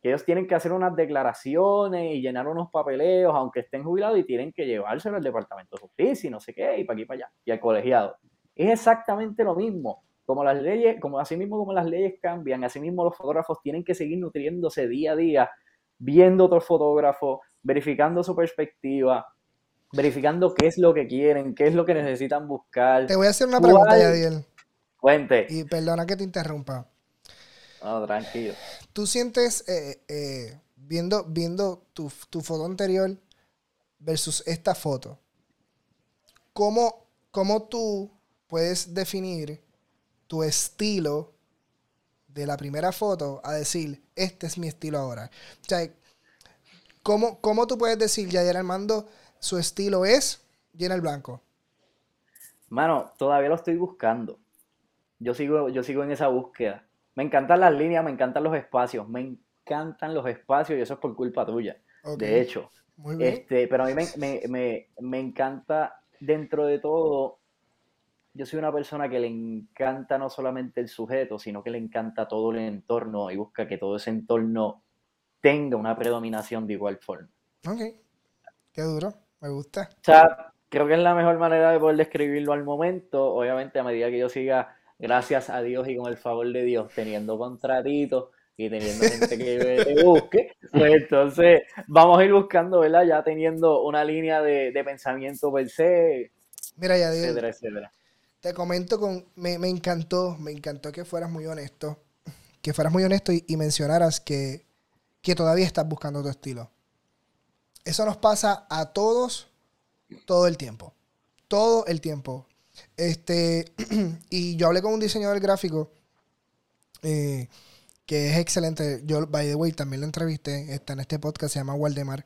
que ellos tienen que hacer unas declaraciones y llenar unos papeleos, aunque estén jubilados, y tienen que llevárselo al Departamento de Justicia y no sé qué, y para aquí y para allá, y al colegiado. Es exactamente lo mismo. Como las leyes, como así mismo como las leyes cambian, así mismo los fotógrafos tienen que seguir nutriéndose día a día, viendo otros fotógrafos, verificando su perspectiva, verificando qué es lo que quieren, qué es lo que necesitan buscar. Te voy a hacer una pregunta, ¿Cuál? Yadiel. Cuente. Y perdona que te interrumpa. No, tranquilo. ¿Tú sientes, eh, eh, viendo, viendo tu, tu foto anterior versus esta foto, cómo, cómo tú puedes definir tu estilo de la primera foto a decir, este es mi estilo ahora? O sea, ¿cómo, cómo tú puedes decir, Yadier Armando, su estilo es llena el blanco? Mano, todavía lo estoy buscando. Yo sigo, yo sigo en esa búsqueda. Me encantan las líneas, me encantan los espacios, me encantan los espacios y eso es por culpa tuya. De hecho, Muy bien. este, pero a mí me, me, me, me encanta, dentro de todo, yo soy una persona que le encanta no solamente el sujeto, sino que le encanta todo el entorno y busca que todo ese entorno tenga una predominación de igual forma. Ok. Qué duro. Me gusta. O sea, creo que es la mejor manera de poder describirlo al momento. Obviamente, a medida que yo siga, gracias a Dios y con el favor de Dios, teniendo contratitos y teniendo gente que te busque, pues entonces vamos a ir buscando, ¿verdad? Ya teniendo una línea de, de pensamiento per se, Mira, Yadiel, etcétera, etcétera. te comento con. Me, me encantó, me encantó que fueras muy honesto. Que fueras muy honesto y, y mencionaras que, que todavía estás buscando tu estilo. Eso nos pasa a todos todo el tiempo. Todo el tiempo. Este, y yo hablé con un diseñador gráfico eh, que es excelente. Yo, by the way, también lo entrevisté. Está en este podcast, se llama Waldemar.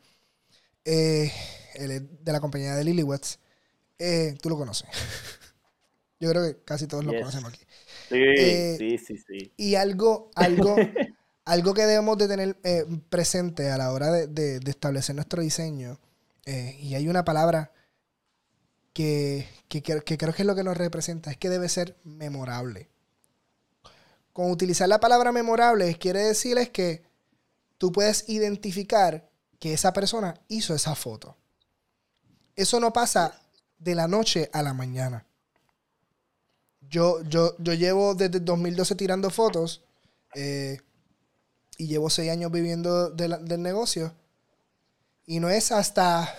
Eh, él es de la compañía de Lilywatts. Eh, Tú lo conoces. yo creo que casi todos lo conocemos aquí. Sí, Eh, sí, sí, sí. Y algo, algo, algo que debemos de tener eh, presente a la hora de, establecer nuestro diseño, eh, y hay una palabra que, que, creo- que es lo que nos representa, es que debe ser memorable. Con utilizar la palabra memorable quiere decir es que tú puedes identificar que esa persona hizo esa foto. Eso no pasa de la noche a la mañana. Yo, yo, yo llevo desde el 2012 tirando fotos eh, y llevo seis años viviendo de del negocio. Y no es hasta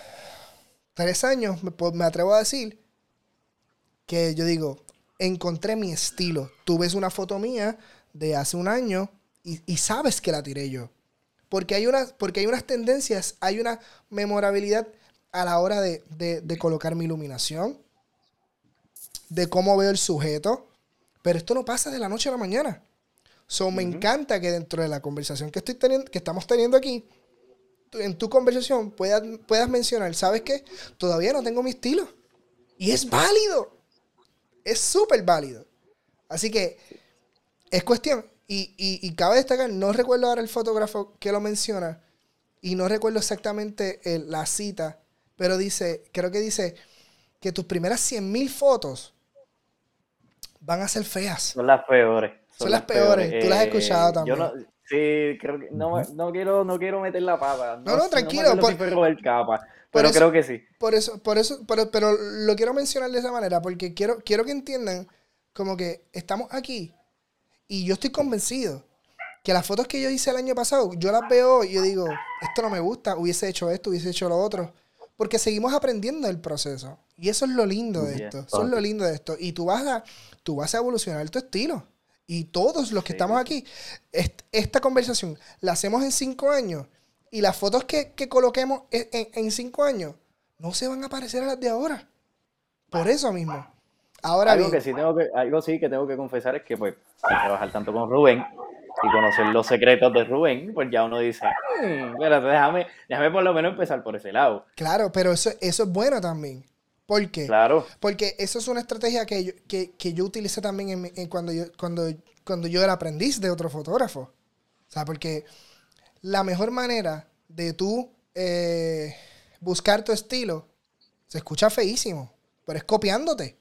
tres años, me, me atrevo a decir, que yo digo, encontré mi estilo. Tú ves una foto mía de hace un año y, y sabes que la tiré yo. Porque hay, unas, porque hay unas tendencias, hay una memorabilidad a la hora de- de colocar mi iluminación, de cómo veo el sujeto. Pero esto no pasa de la noche a la mañana. So, me encanta que dentro de la conversación que, estoy teniendo, que estamos teniendo aquí, en tu conversación puedas, puedas mencionar, ¿sabes qué? Todavía no tengo mi estilo. Y es válido. Es súper válido. Así que es cuestión. Y, y- y cabe destacar, no recuerdo ahora el fotógrafo que lo menciona, y no recuerdo exactamente la cita, pero dice, creo que dice que tus primeras 100.000 fotos van a ser feas. Son las peores. Son, las, peores. Tú las has escuchado eh, también. Yo no, sí, creo que no, no, quiero, no quiero meter la papa. No, no, tranquilo. por, capa, pero creo que sí. Por eso, por eso, pero, pero lo quiero mencionar de esa manera porque quiero, quiero que entiendan como que estamos aquí y yo estoy convencido que las fotos que yo hice el año pasado, yo las veo y yo digo, esto no me gusta, hubiese hecho esto, hubiese hecho lo otro. Porque seguimos aprendiendo el proceso. Y eso es lo lindo de esto. Eso es lo lindo de esto. Y tú vas a, tú vas a evolucionar tu estilo. Y todos los que estamos aquí, esta conversación la hacemos en cinco años. Y las fotos que, coloquemos en, cinco años no se van a parecer a las de ahora. Por eso mismo. Ahora algo que sí tengo que, algo sí que tengo que confesar es que pues trabajar tanto con Rubén y conocer los secretos de Rubén, pues ya uno dice, mmm, espérate, déjame, déjame por lo menos empezar por ese lado. Claro, pero eso, eso es bueno también. ¿Por qué? Claro. Porque eso es una estrategia que yo, que, que yo utilicé también en, cuando, yo, cuando, cuando yo era aprendiz de otro fotógrafo. O sea, porque la mejor manera de tú eh, buscar tu estilo se escucha feísimo, pero es copiándote.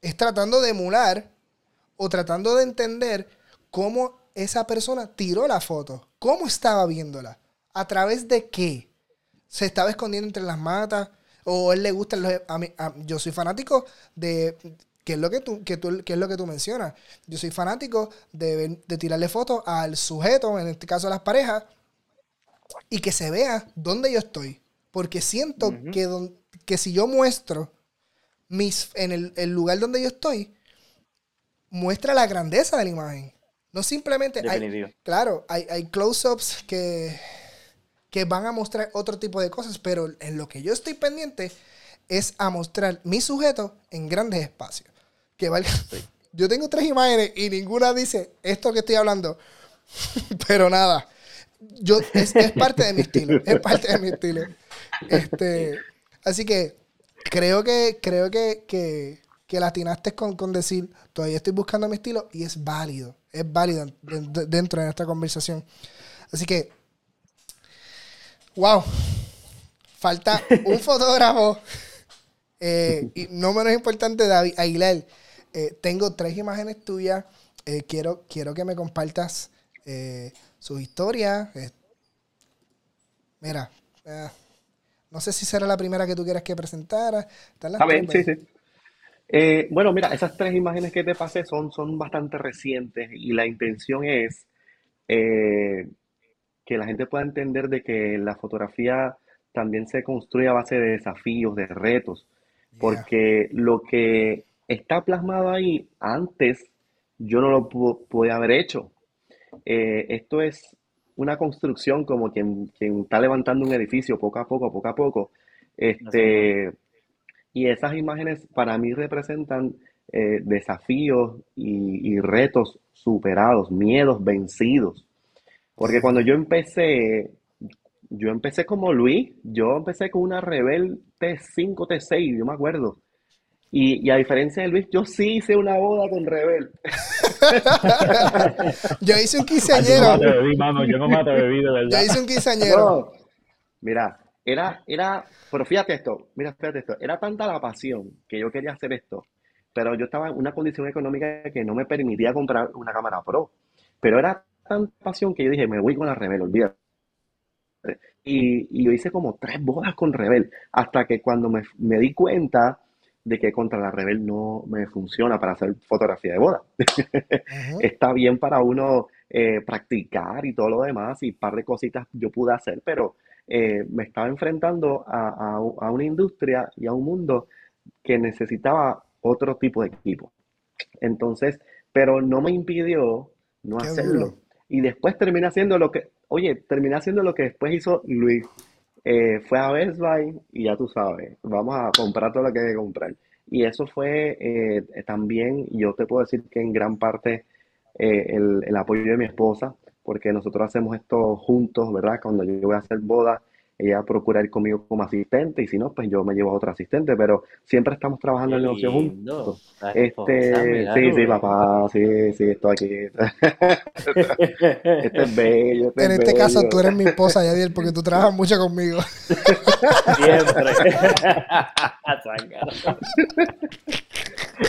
Es tratando de emular o tratando de entender cómo esa persona tiró la foto, cómo estaba viéndola, a través de qué. Se estaba escondiendo entre las matas, o él le gusta los, yo soy fanático de ¿Qué es lo que tú, que tú, es lo que tú mencionas? Yo soy fanático de, de, tirarle fotos al sujeto, en este caso a las parejas, y que se vea dónde yo estoy. Porque siento que, que si yo muestro mis, en el, el, lugar donde yo estoy, muestra la grandeza de la imagen. No simplemente. Hay, claro, hay, hay close-ups que, que van a mostrar otro tipo de cosas, pero en lo que yo estoy pendiente es a mostrar mi sujeto en grandes espacios. Que valga. Yo tengo tres imágenes y ninguna dice esto que estoy hablando. pero nada. Yo, es, parte de mi estilo. Es parte de mi estilo. Este, así que creo que, creo que, que, que latinaste con, con decir, todavía estoy buscando mi estilo y es válido es válida dentro de nuestra conversación. Así que, wow, falta un fotógrafo eh, y no menos importante, David Aguilar. Eh, tengo tres imágenes tuyas. Eh, quiero, quiero que me compartas su historia. mira, no sé si será la primera que tú quieras que presentara. A ver, sí, sí. Eh, bueno, mira, esas tres imágenes que te pasé son, son bastante recientes y la intención es eh, que la gente pueda entender de que la fotografía también se construye a base de desafíos, de retos, porque lo que está plasmado ahí antes yo no lo pude haber hecho. Eh, esto es una construcción como quien, quien está levantando un edificio poco a poco, poco a poco. Este, y esas imágenes para mí representan eh, desafíos y, retos superados, miedos vencidos. Porque cuando yo empecé, yo empecé como Luis, yo empecé con una Rebel T5, T6, yo me acuerdo. Y, a diferencia de Luis, yo sí hice una boda con Rebel. yo hice un quinceañero. yo no me atreví, de verdad. Yo hice un quinceañero. Mira, era, era, pero fíjate esto, mira, fíjate esto, era tanta la pasión que yo quería hacer esto, pero yo estaba en una condición económica que no me permitía comprar una cámara pro. Pero era tanta pasión que yo dije, me voy con la Rebel, olvídate. Y, y yo hice como tres bodas con Rebel, hasta que cuando me, di cuenta de que contra la Rebel no me funciona para hacer fotografía de boda. Está bien para uno eh, practicar y todo lo demás, y un par de cositas yo pude hacer, pero eh, me estaba enfrentando a, una industria y a un mundo que necesitaba otro tipo de equipo. Entonces, pero no me impidió no hacerlo. Y después terminé haciendo lo que, oye, terminé haciendo lo que después hizo Luis. Eh, fue a Best Buy y ya tú sabes, vamos a comprar todo lo que hay que comprar. Y eso fue eh, también, yo te puedo decir que en gran parte el, el, apoyo de mi esposa, porque nosotros hacemos esto juntos, ¿verdad? Cuando yo voy a hacer boda, ella procura ir conmigo como asistente y si no, pues yo me llevo a otro asistente, pero siempre estamos trabajando en el negocio juntos. Este, sí, sí, papá, sí, sí, estoy aquí. este es bello. Este en este caso tú eres mi esposa, Yadiel, porque tú trabajas mucho conmigo. Siempre.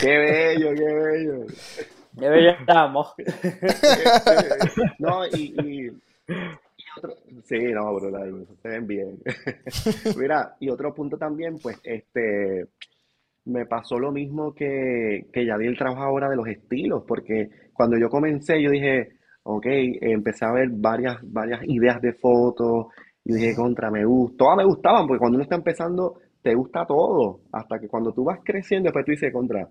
qué bello, qué bello. Qué bello estamos. no, y, y Sí, no, brutal, se ven bien. Mira, y otro punto también, pues, este, me pasó lo mismo que, que Yadiel trabaja ahora de los estilos, porque cuando yo comencé, yo dije, ok, empecé a ver varias, varias ideas de fotos, y dije, contra, me gusta, todas me gustaban, porque cuando uno está empezando, te gusta todo, hasta que cuando tú vas creciendo, después tú dices, contra,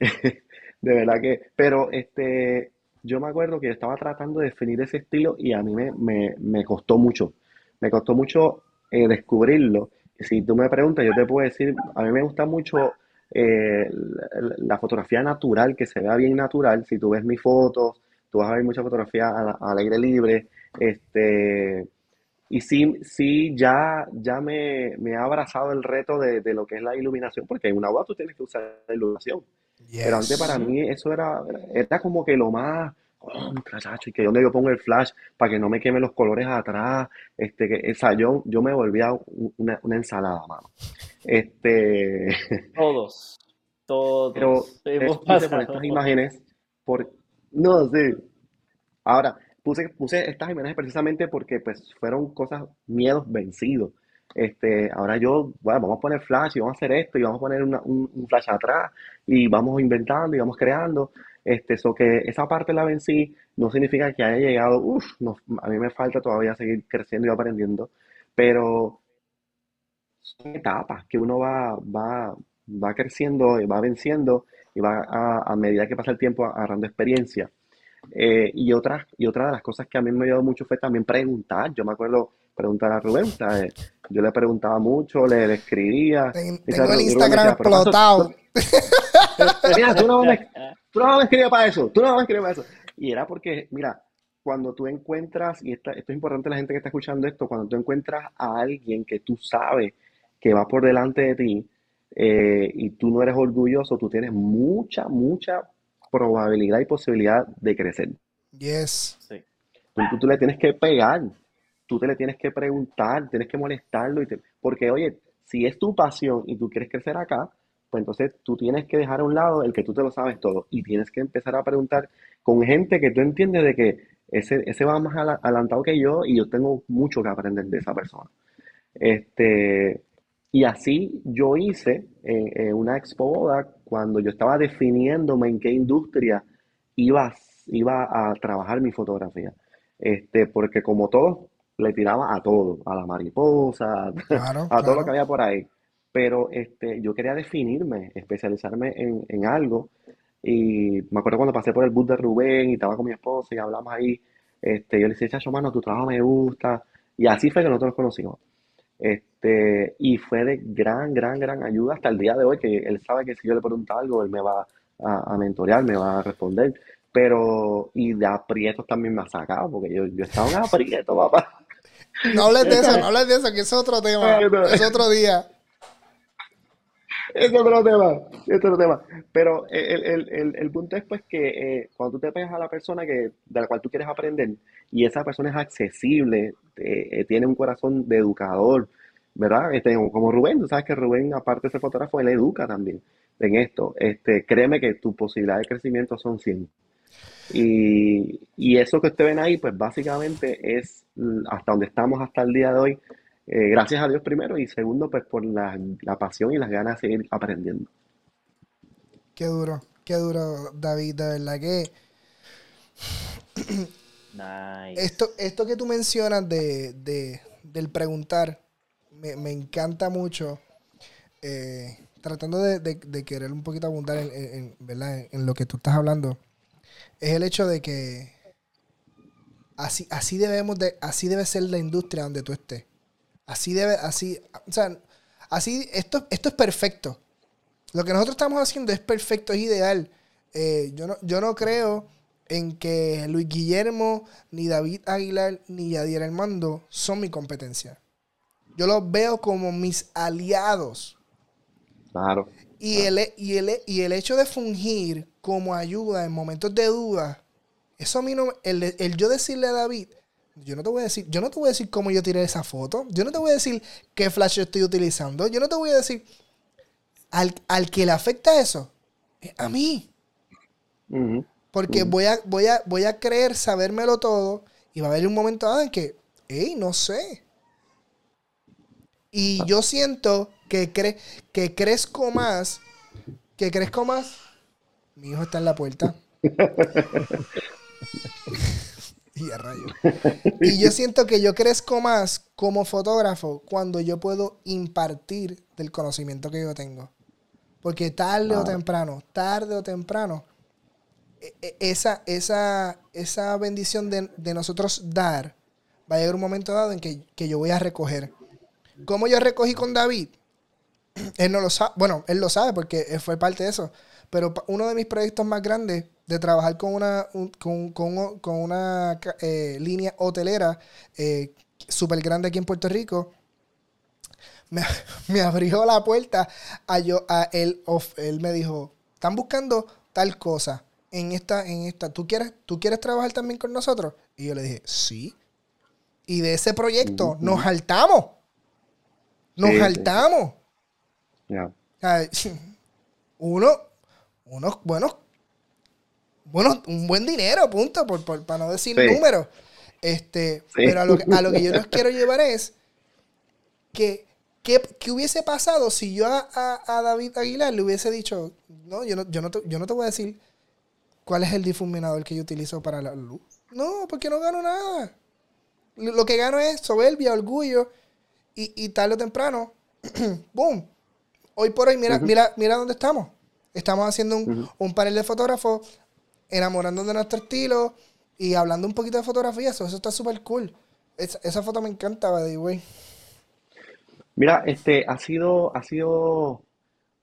de verdad que, pero este, yo me acuerdo que estaba tratando de definir ese estilo y a mí me, me, costó mucho. Me costó mucho eh, descubrirlo. Si tú me preguntas, yo te puedo decir, a mí me gusta mucho eh, la, fotografía natural, que se vea bien natural. Si tú ves mis fotos, tú vas a ver mucha fotografía al, aire libre. Este, y sí, sí ya, ya me, me ha abrazado el reto de, lo que es la iluminación, porque en una boda tú tienes que usar la iluminación. Pero antes para mí eso era, era como que lo más, oh, y que donde yo pongo el flash para que no me queme los colores atrás, este, que, o sea, yo, yo me volvía una, una ensalada, mano. Este... Todos, todos. Pero por estas imágenes, por, no, sí. Ahora, puse, puse estas imágenes precisamente porque pues fueron cosas, miedos vencidos. Este, ahora yo, bueno, vamos a poner flash y vamos a hacer esto y vamos a poner un, flash atrás y vamos inventando y vamos creando. Este, eso que esa parte la vencí no significa que haya llegado, uff, a mí me falta todavía seguir creciendo y aprendiendo, pero son etapas que uno va, va, va creciendo y va venciendo y va a, medida que pasa el tiempo agarrando experiencia. Eh, y, otra, y otra de las cosas que a mí me ha ayudado mucho fue también preguntar. Yo me acuerdo preguntar a Rubén, Yo le preguntaba mucho, le, escribía. tengo el Instagram explotado. mira, tú no, me, tú no me escribías para eso, tú no me escribías para eso. Y era porque, mira, cuando tú encuentras, y esto es importante la gente que está escuchando esto, cuando tú encuentras a alguien que tú sabes que va por delante de ti eh, y tú no eres orgulloso, tú tienes mucha, mucha probabilidad y posibilidad de crecer. Yes. Sí. tú, tú le tienes que pegar tú te le tienes que preguntar, tienes que molestarlo, y porque oye, si es tu pasión y tú quieres crecer acá, pues entonces tú tienes que dejar a un lado el que tú te lo sabes todo y tienes que empezar a preguntar con gente que tú entiendes de que ese, ese va más adelantado que yo y yo tengo mucho que aprender de esa persona. Este, y así yo hice en una expo boda cuando yo estaba definiéndome en qué industria iba, iba a trabajar mi fotografía. Este, porque como todos le tiraba a todo, a la mariposa, a todo lo que había por ahí. Pero este, yo quería definirme, especializarme en, algo. Y me acuerdo cuando pasé por el bus de Rubén y estaba con mi esposa y hablamos ahí, este, yo le decía, chacho, mano, tu trabajo me gusta. Y así fue que nosotros nos conocimos. Este, y fue de gran, gran, gran ayuda hasta el día de hoy, que él sabe que si yo le pregunto algo, él me va a, a mentorear, me va a responder. Pero, y de aprietos también me ha sacado, porque yo, yo estaba en aprieto, papá. No hables de eso, no hables de eso, que es otro tema. Es otro día. Es otro tema, es otro tema. Pero el, punto es pues que eh, cuando tú te pegas a la persona que, de la cual tú quieres aprender y esa persona es accesible, eh, tiene un corazón de educador, ¿verdad? Este, como Rubén, tú sabes que Rubén, aparte de ser fotógrafo, él educa también en esto. Este, créeme que tus posibilidades de crecimiento son 100. Y, eso que ustedes ven ahí, pues básicamente es hasta donde estamos hasta el día de hoy, eh, gracias a Dios primero y segundo, pues por la, pasión y las ganas de seguir aprendiendo. Qué duro, qué duro, David, de verdad que... Esto, esto que tú mencionas de, del preguntar, me, encanta mucho. Eh, tratando de, querer un poquito abundar en, en lo que tú estás hablando es el hecho de que así, así debemos de, así debe ser la industria donde tú estés. Así debe, así, o sea, así, esto, esto es perfecto. Lo que nosotros estamos haciendo es perfecto, es ideal. Eh, yo, no, yo no creo en que Luis Guillermo, ni David Aguilar, ni Yadier Armando son mi competencia. Yo los veo como mis aliados. Claro. Y el, y, el, y el hecho de fungir como ayuda en momentos de duda, eso a mí no. El, el yo decirle a David, yo no te voy a decir, yo no te voy a decir cómo yo tiré esa foto. Yo no te voy a decir qué flash yo estoy utilizando. Yo no te voy a decir. Al, al que le afecta eso, es a mí. Porque voy, a, voy, a, voy a creer sabérmelo todo y va a haber un momento dado en que, hey, no sé. Y yo siento que, cre que crezco más, que crezco más. Mi hijo está en la puerta. y a rayo. Y yo siento que yo crezco más como fotógrafo cuando yo puedo impartir del conocimiento que yo tengo. Porque tarde o temprano, tarde o temprano, e- e- esa, esa, esa bendición de, de nosotros dar, va a llegar un momento dado en que, que yo voy a recoger. ¿Cómo yo recogí con David? Él no lo sabe, bueno, él lo sabe porque fue parte de eso. Pero uno de mis proyectos más grandes de trabajar con una, un- con, con- con una eh, línea hotelera eh, súper grande aquí en Puerto Rico, me, me abrió la puerta a yo, a él, of- él me dijo, están buscando tal cosa en esta, en esta, ¿tú quieres, ¿tú quieres trabajar también con nosotros? Y yo le dije, sí. Y de ese proyecto Ujú, nos saltamos. Nos Sí, sí. saltamos. Ay, Uno, unos buenos, buenos, un buen dinero, punto, por, por- para no decir Sí. números. Este, Sí. pero a lo, que, a lo que yo los quiero llevar es que, que, que hubiese pasado si yo a, a- a David Aguilar le hubiese dicho, no, yo no, yo no te, yo no te voy a decir cuál es el difuminador que yo utilizo para la luz. No, porque no gano nada. Lo que gano es soberbia, orgullo, y, y tarde o temprano, ¡boom! Hoy por hoy, mira, mira, mira dónde estamos. Estamos haciendo un, un panel de fotógrafos, enamorando de nuestro estilo y hablando un poquito de fotografía. Eso, eso está súper cool. Esa, esa foto me encanta, by the way. Mira, este ha sido, ha sido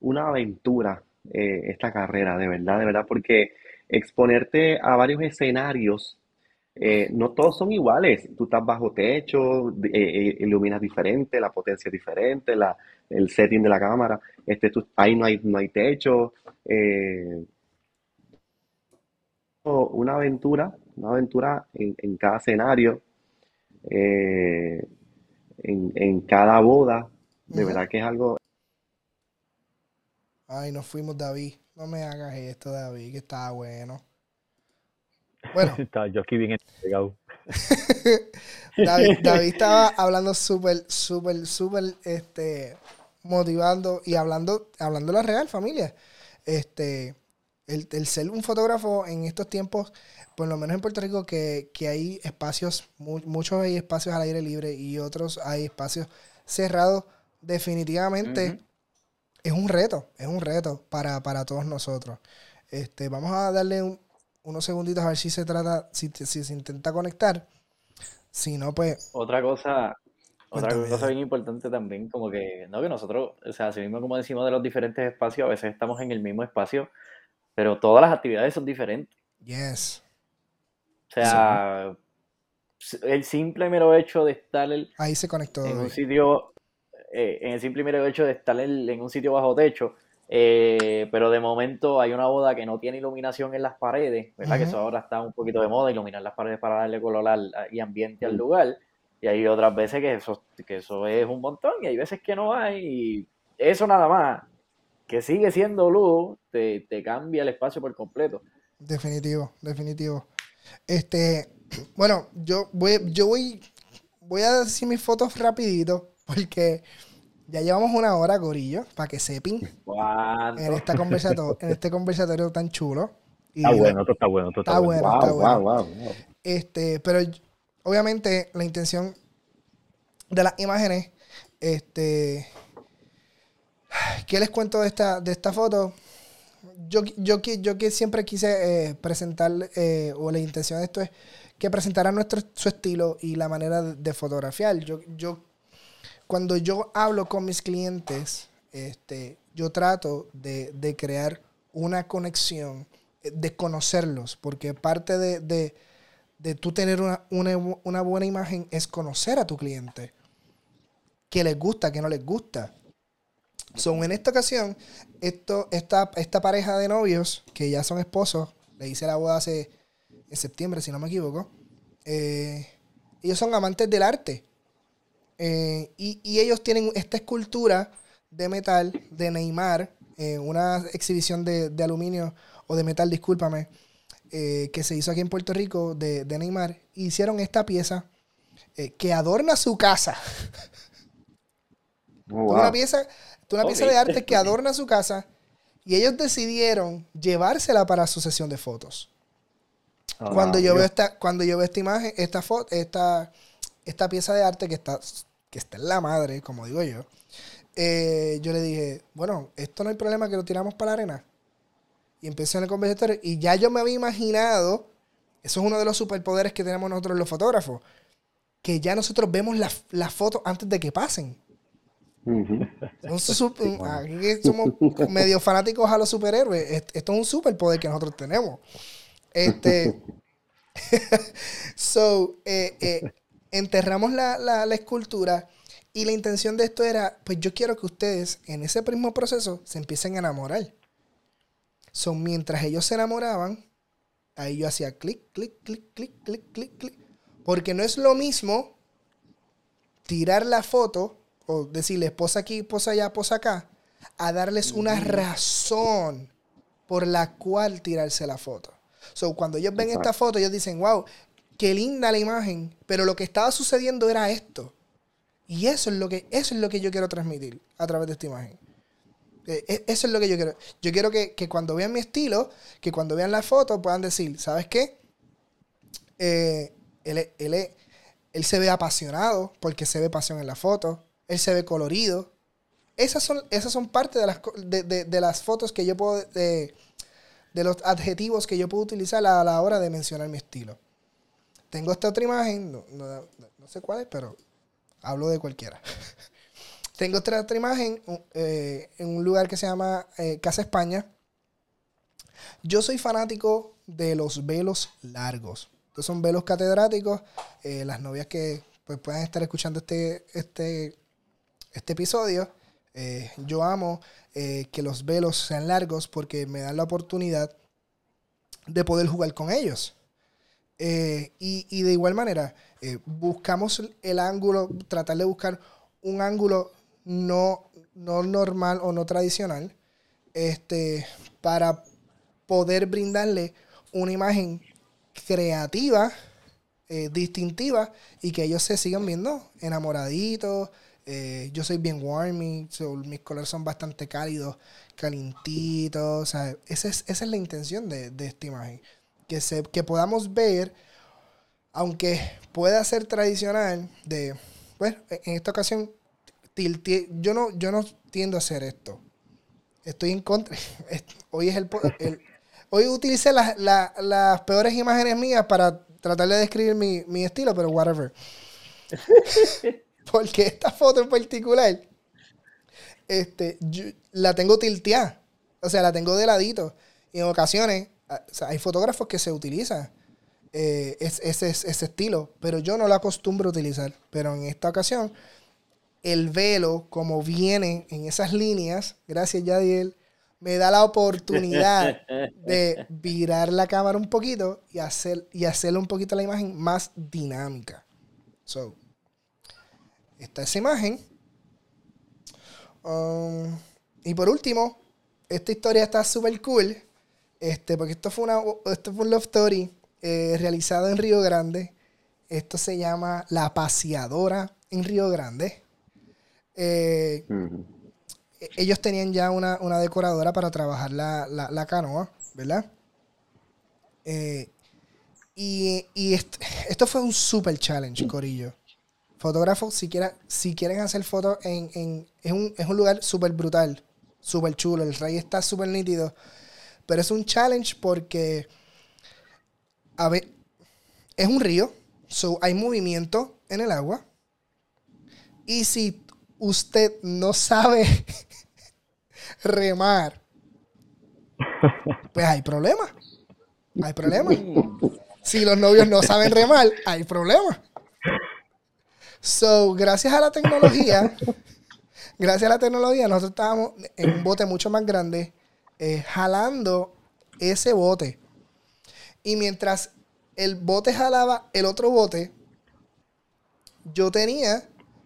una aventura eh, esta carrera, de verdad, de verdad, porque exponerte a varios escenarios, eh, no todos son iguales. Tú estás bajo techo, eh, iluminas diferente, la potencia es diferente, la, el setting de la cámara, este, tú- ahí no hay, no hay techo. Eh, una aventura, una aventura en, en cada escenario, eh, en, en cada boda, de verdad que es algo Ay, nos fuimos, David. No me hagas esto, David, que estaba bueno. Bueno, Está yo aquí bien entregado. David, David estaba hablando súper, súper, súper, este, motivando y hablando, hablando la real, familia. Este, el, el ser un fotógrafo en estos tiempos, por lo menos en Puerto Rico, que, que hay espacios, mu- muchos hay espacios al aire libre y otros hay espacios cerrados, definitivamente es un reto, es un reto para, para todos nosotros. Este, vamos a darle un- unos segunditos a ver si se trata, si, si se intenta conectar. Si no, pues Otra cosa, otra Cuéntame, cosa bien importante también, como que, no que nosotros, o sea, así mismo como decimos de los diferentes espacios, a veces estamos en el mismo espacio, pero todas las actividades son diferentes. Yes. O sea, el simple mero hecho de estar el- Ahí se conectó. en un sitio, eh, en el simple mero hecho de estar en, en un sitio bajo techo, eh, pero de momento hay una boda que no tiene iluminación en las paredes, ¿verdad? Que eso ahora está un poquito de moda, iluminar las paredes para darle color al- y ambiente al Mm. lugar. Y hay otras veces que eso, que eso es un montón y hay veces que no hay. Y eso nada más, que sigue siendo luz, te, te cambia el espacio por completo. Definitivo, definitivo. Este, bueno, yo voy, yo voy, voy a decir mis fotos rapidito, porque ya llevamos una hora, gorillo, para que sepan, en esta conversato- en este conversatorio tan chulo. Y Está bueno, esto está bueno, esto está, Está bueno. bueno. está wow, bueno. wow, wow, wow. Este, pero obviamente la intención de las imágenes, este, ¿qué les cuento de esta, de esta foto? Yo, yo, yo que siempre quise eh, presentar, eh, o la intención de esto es que presentaran nuestro, su estilo y la manera de, fotografiar. Yo, yo, cuando yo hablo con mis clientes, este, yo trato de, de crear una conexión, eh, de conocerlos, porque parte de, de tú tener una, una, una buena imagen es conocer a tu cliente. qué les gusta, qué no les gusta. Son en esta ocasión, esto, esta, esta pareja de novios, que ya son esposos, le hice la boda hace en septiembre, si no me equivoco. eh, ellos son amantes del arte. Eh, y, y ellos tienen esta escultura de metal de Neymar, eh, una exhibición de, de aluminio o de metal, discúlpame, eh, que se hizo aquí en Puerto Rico de, de Neymar. Hicieron esta pieza eh, que adorna su casa. Oh, Una wow. pieza, una Ok. pieza de arte que adorna su casa. Y ellos decidieron llevársela para su sesión de fotos. Ah, cuando yo Dios. veo esta, cuando yo veo esta imagen, esta foto, esta, esta pieza de arte que está, que está en la madre, como digo yo, eh, yo le dije, bueno, esto no hay problema que lo tiramos para la arena. Y empecé en el conversatorio y ya yo me había imaginado, eso es uno de los superpoderes que tenemos nosotros los fotógrafos, que ya nosotros vemos las las fotos antes de que pasen. Aquí somos medio fanáticos a los superhéroes. Est- Esto es un superpoder que nosotros tenemos. Este. so, eh, eh, enterramos la, la- la escultura y la intención de esto era: pues yo quiero que ustedes en ese mismo proceso se empiecen a enamorar. So, mientras ellos se enamoraban, ahí yo hacía clic, clic, clic, clic, clic, clic, clic. Porque no es lo mismo tirar la foto o decirles posa aquí, posa allá, posa acá, a darles una razón por la cual tirarse la foto. So, cuando ellos ven esta foto, ellos dicen, wow, qué linda la imagen, pero lo que estaba sucediendo era esto. Y eso es lo que, eso es lo que yo quiero transmitir a través de esta imagen. Eh, eh, Eso es lo que yo quiero. Yo quiero que, que cuando vean mi estilo, que cuando vean la foto puedan decir, ¿sabes qué? Eh, él, él, él se ve apasionado porque se ve pasión en la foto. Él se ve colorido. Esas son, esas son parte de las, de, de- de las fotos que yo puedo, de, de los adjetivos que yo puedo utilizar a la hora de mencionar mi estilo. Tengo esta otra imagen, no, no- no sé cuál es, pero hablo de cualquiera. Tengo otra imagen eh, en un lugar que se llama eh, Casa España. Yo soy fanático de los velos largos. Estos son velos catedráticos. Eh, las novias que pues, puedan estar escuchando este, este, este episodio, eh, yo amo que los velos sean largos porque me dan la oportunidad de poder jugar con ellos. Y, y de igual manera, buscamos el ángulo, tratar de buscar un ángulo no, no normal o no tradicional, este, para poder brindarle una imagen creativa, eh, distintiva, y que ellos se sigan viendo enamoraditos. Eh, yo soy bien warming, mis colores son bastante cálidos, calientitos. o sea, esa, es, esa es la intención de, de esta imagen. Que, se, que podamos ver, aunque pueda ser tradicional, de, bueno, en esta ocasión, tilteé- yo no, yo no tiendo a hacer esto. Estoy en contra. Hoy es el, el- hoy utilicé las, la- las peores imágenes mías para tratar de describir mi, mi estilo, pero whatever. Porque esta foto en particular, este, yo la tengo tilteada. O sea, la tengo de ladito. Y en ocasiones, o sea, hay fotógrafos que se utilizan eh, es- ese, ese estilo, pero yo no lo acostumbro a utilizar. Pero en esta ocasión, el velo, como viene en esas líneas, gracias Yadiel, me da la oportunidad de virar la cámara un poquito y hacer y hacerle un poquito la imagen más dinámica. So, esta es esa imagen. Um, y por último, esta historia está súper cool. Este, porque esto fue una esto fue un love story eh, realizado en Río Grande. Esto se llama La Paseadora en Río Grande. Eh, e- ellos tenían ya una, una decoradora para trabajar la, la- la canoa, ¿verdad? Eh, y y est- esto fue un super challenge, Corillo. Fotógrafos, si, quiera- si quieren hacer fotos en, en- es, un, es un lugar súper brutal, súper chulo, el rey está súper nítido, pero es un challenge porque, a ver, es un río, so hay movimiento en el agua, y si usted no sabe remar, pues hay problema. Hay problema. Si los novios no saben remar, hay problema. So, gracias a la tecnología, gracias a la tecnología, nosotros estábamos en un bote mucho más grande, eh, jalando ese bote. Y mientras el bote jalaba el otro bote, yo tenía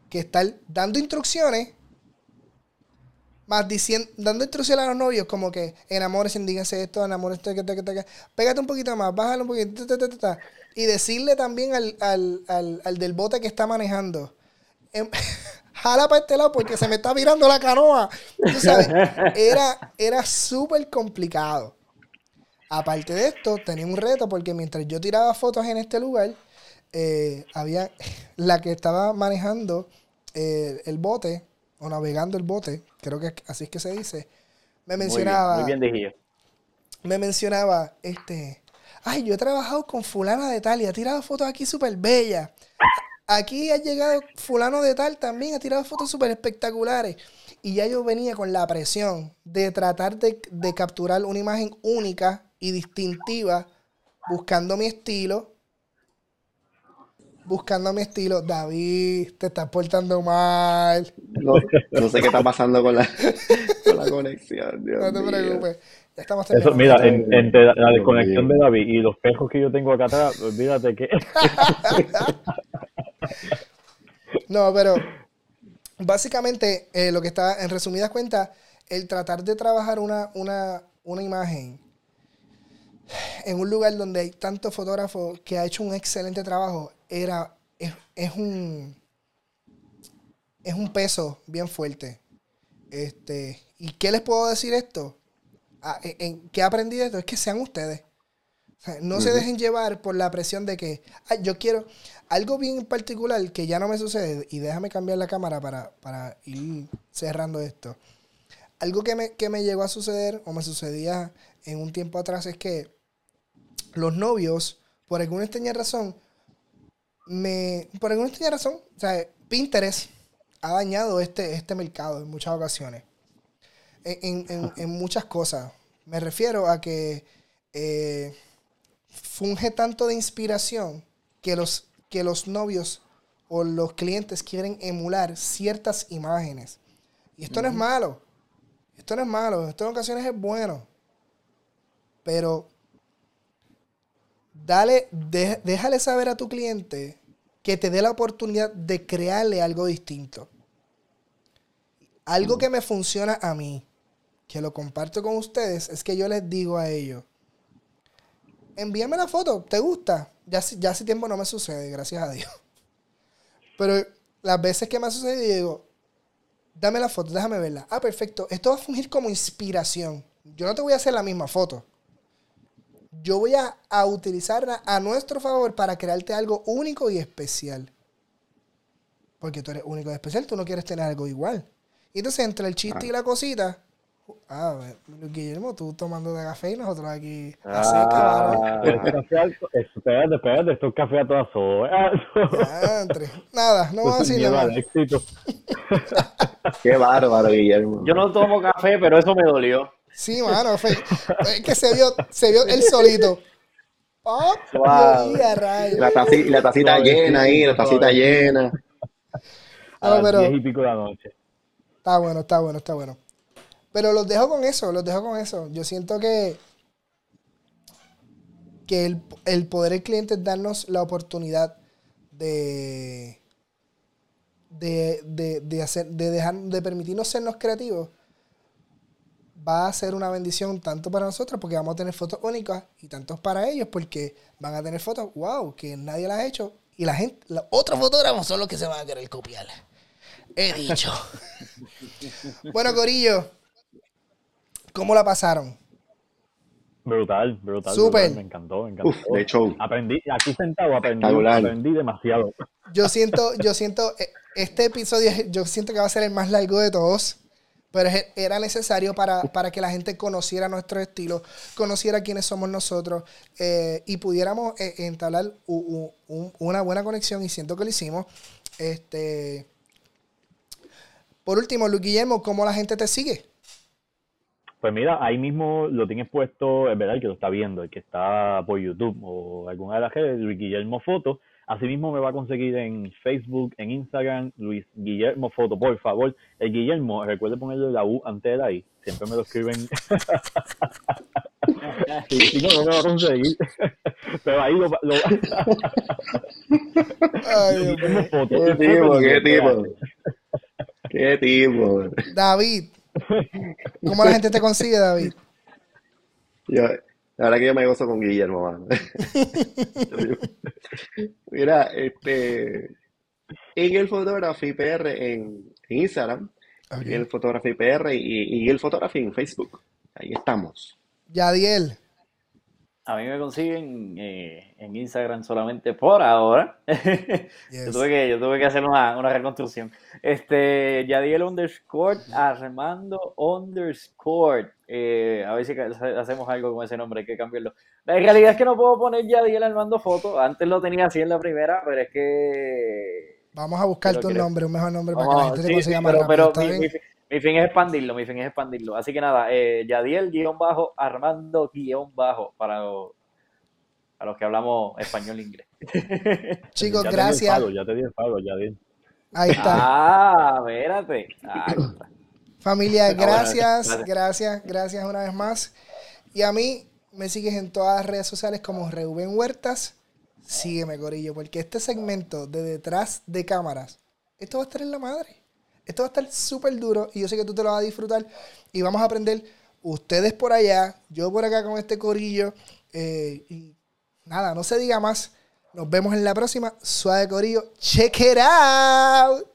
que estar dando instrucciones, más diciendo, dando instrucciones a los novios, como que enamores, díganse esto, enamores, esto, pégate un poquito más, bájalo un poquito, y decirle también al, al, al, del bote que está manejando, em, jala para este lado porque se me está virando la canoa. Tú sabes, era, era súper complicado. Aparte de esto, tenía un reto porque mientras yo tiraba fotos en este lugar, eh, había la que estaba manejando eh, el bote o navegando el bote, creo que así es que se dice, me mencionaba. Muy bien, muy bien Me mencionaba, este, ay, yo he trabajado con fulana de tal y ha tirado fotos aquí súper bellas. Aquí ha llegado fulano de tal también, ha tirado fotos súper espectaculares. Y ya yo venía con la presión de tratar de, de capturar una imagen única y distintiva, buscando mi estilo buscando mi estilo. David, te estás portando mal. No, sé qué está pasando con la, con la conexión. no te preocupes. Ya estamos Eso, mira, entre la desconexión de David y los pejos que yo tengo acá atrás, olvídate que. no, pero básicamente eh, lo que está, en resumidas cuentas, el tratar de trabajar una, una, una imagen en un lugar donde hay tantos fotógrafos que ha hecho un excelente trabajo, era, es, un, es un peso bien fuerte. Este, ¿Y qué les puedo decir esto? Ah, en, ¿Qué he aprendido esto? Es que sean ustedes. no se dejen llevar por la presión de que yo quiero algo bien particular que ya no me sucede y déjame cambiar la cámara para, para ir cerrando esto. Algo que me, que me llegó a suceder o me sucedía en un tiempo atrás es que los novios, por alguna extraña razón, me, por alguna extraña razón, o sea, Pinterest ha dañado este, este mercado en muchas ocasiones. En, muchas cosas. Me refiero a que eh, funge tanto de inspiración que los, que los novios o los clientes quieren emular ciertas imágenes. Y esto no es malo. Esto no es malo. Esto en ocasiones es bueno. Pero dale, déjale saber a tu cliente que te dé la oportunidad de crearle algo distinto. Algo que me funciona a mí, que lo comparto con ustedes, es que yo les digo a ellos, envíame la foto, ¿te gusta? Ya, ya hace tiempo no me sucede, gracias a Dios. Pero las veces que me ha sucedido, digo, dame la foto, déjame verla. Ah, perfecto. Esto va a fungir como inspiración. Yo no te voy a hacer la misma foto yo voy a, utilizarla a nuestro favor para crearte algo único y especial. Porque tú eres único y especial, tú no quieres tener algo igual. Y entonces, entre el chiste y la cosita, Ah, Guillermo, tú tomando de café y nosotros aquí a ah, Espérate, espérate, esto es café a todas horas. Nada, no vamos a decir nada. Qué bárbaro, Guillermo. Yo no tomo café, pero eso me dolió. Sí, mano, fue, es que se vio, se vio él solito. Oh, wow. la, tacita, la tacita llena ahí, la tacita llena. A pero, y pico de la noche. Está bueno, está bueno, está bueno. Pero los dejo con eso, los dejo con eso. Yo siento que, que el, el poder del cliente es darnos la oportunidad de, de, de, de, hacer, de, dejar, de permitirnos sernos creativos va a ser una bendición tanto para nosotros porque vamos a tener fotos únicas y tantos para ellos porque van a tener fotos, wow, que nadie las ha hecho y la gente, los otros fotógrafos son los que se van a querer copiar. He dicho. bueno, Corillo, ¿cómo la pasaron? Brutal, brutal. Súper. Me encantó, me encantó. de hecho. Aprendí, aquí sentado aprendí, aprendí demasiado. Yo siento, yo siento, eh, este episodio, yo siento que va a ser el más largo de todos. Pero era necesario para, que la gente conociera nuestro estilo, conociera quiénes somos nosotros eh, y pudiéramos eh, entablar una buena conexión y siento que lo hicimos. Este, por último, Luis Guillermo, ¿cómo la gente te sigue? Pues mira, ahí mismo lo tienes puesto, es verdad, el que lo está viendo, el que está por YouTube o alguna de las redes, Luis Guillermo Foto. Asimismo me va a conseguir en Facebook, en Instagram, Luis Guillermo Foto, por favor. El Guillermo, recuerde ponerle la U antes de la I. Siempre me lo escriben. si no, no me va a conseguir. Pero ahí lo... lo... Ay, Guillermo. Foto. Qué tipo, qué tipo. Qué tipo. David, ¿cómo la gente te consigue, David? Yo, la verdad que yo me gozo con Guillermo, mano. Mira, este, en el Photography PR en, en Instagram, Ok. en el Photography PR y, y el Photography en Facebook. Ahí estamos. Yadiel, A mí me consiguen eh, en Instagram solamente por ahora. Yes. Yo tuve que, yo tuve que hacer una, una reconstrucción. Este, Yadiel underscore Armando underscore. Eh, a ver si hacemos algo con ese nombre, hay que cambiarlo. La realidad es que no puedo poner Yadiel Armando Foto. Antes lo tenía así en la primera, pero es que. vamos a buscarte un nombre, un mejor nombre para que la gente te consiga más pero, rápido. pero ¿está mi, fin es expandirlo, mi fin es expandirlo. Así que nada, eh, Yadiel guion bajo, Armando guion bajo, para, los- para los que hablamos español e inglés. Chicos, Ya te di el gracias. follow, ya te di el follow, ya di. Ahí está. Ah, espérate. Ah, Familia, gracias. gracias, gracias una vez más. Y a mí me sigues en todas las redes sociales como Reuben Huertas. Sígueme, Corillo, porque este segmento de detrás de cámaras, esto va a estar en la madre. Esto va a estar súper duro y yo sé que tú te lo vas a disfrutar y vamos a aprender ustedes por allá, yo por acá con este Corillo. eh, y nada, no se diga más. Nos vemos en la próxima. Suave Corillo. Check it out.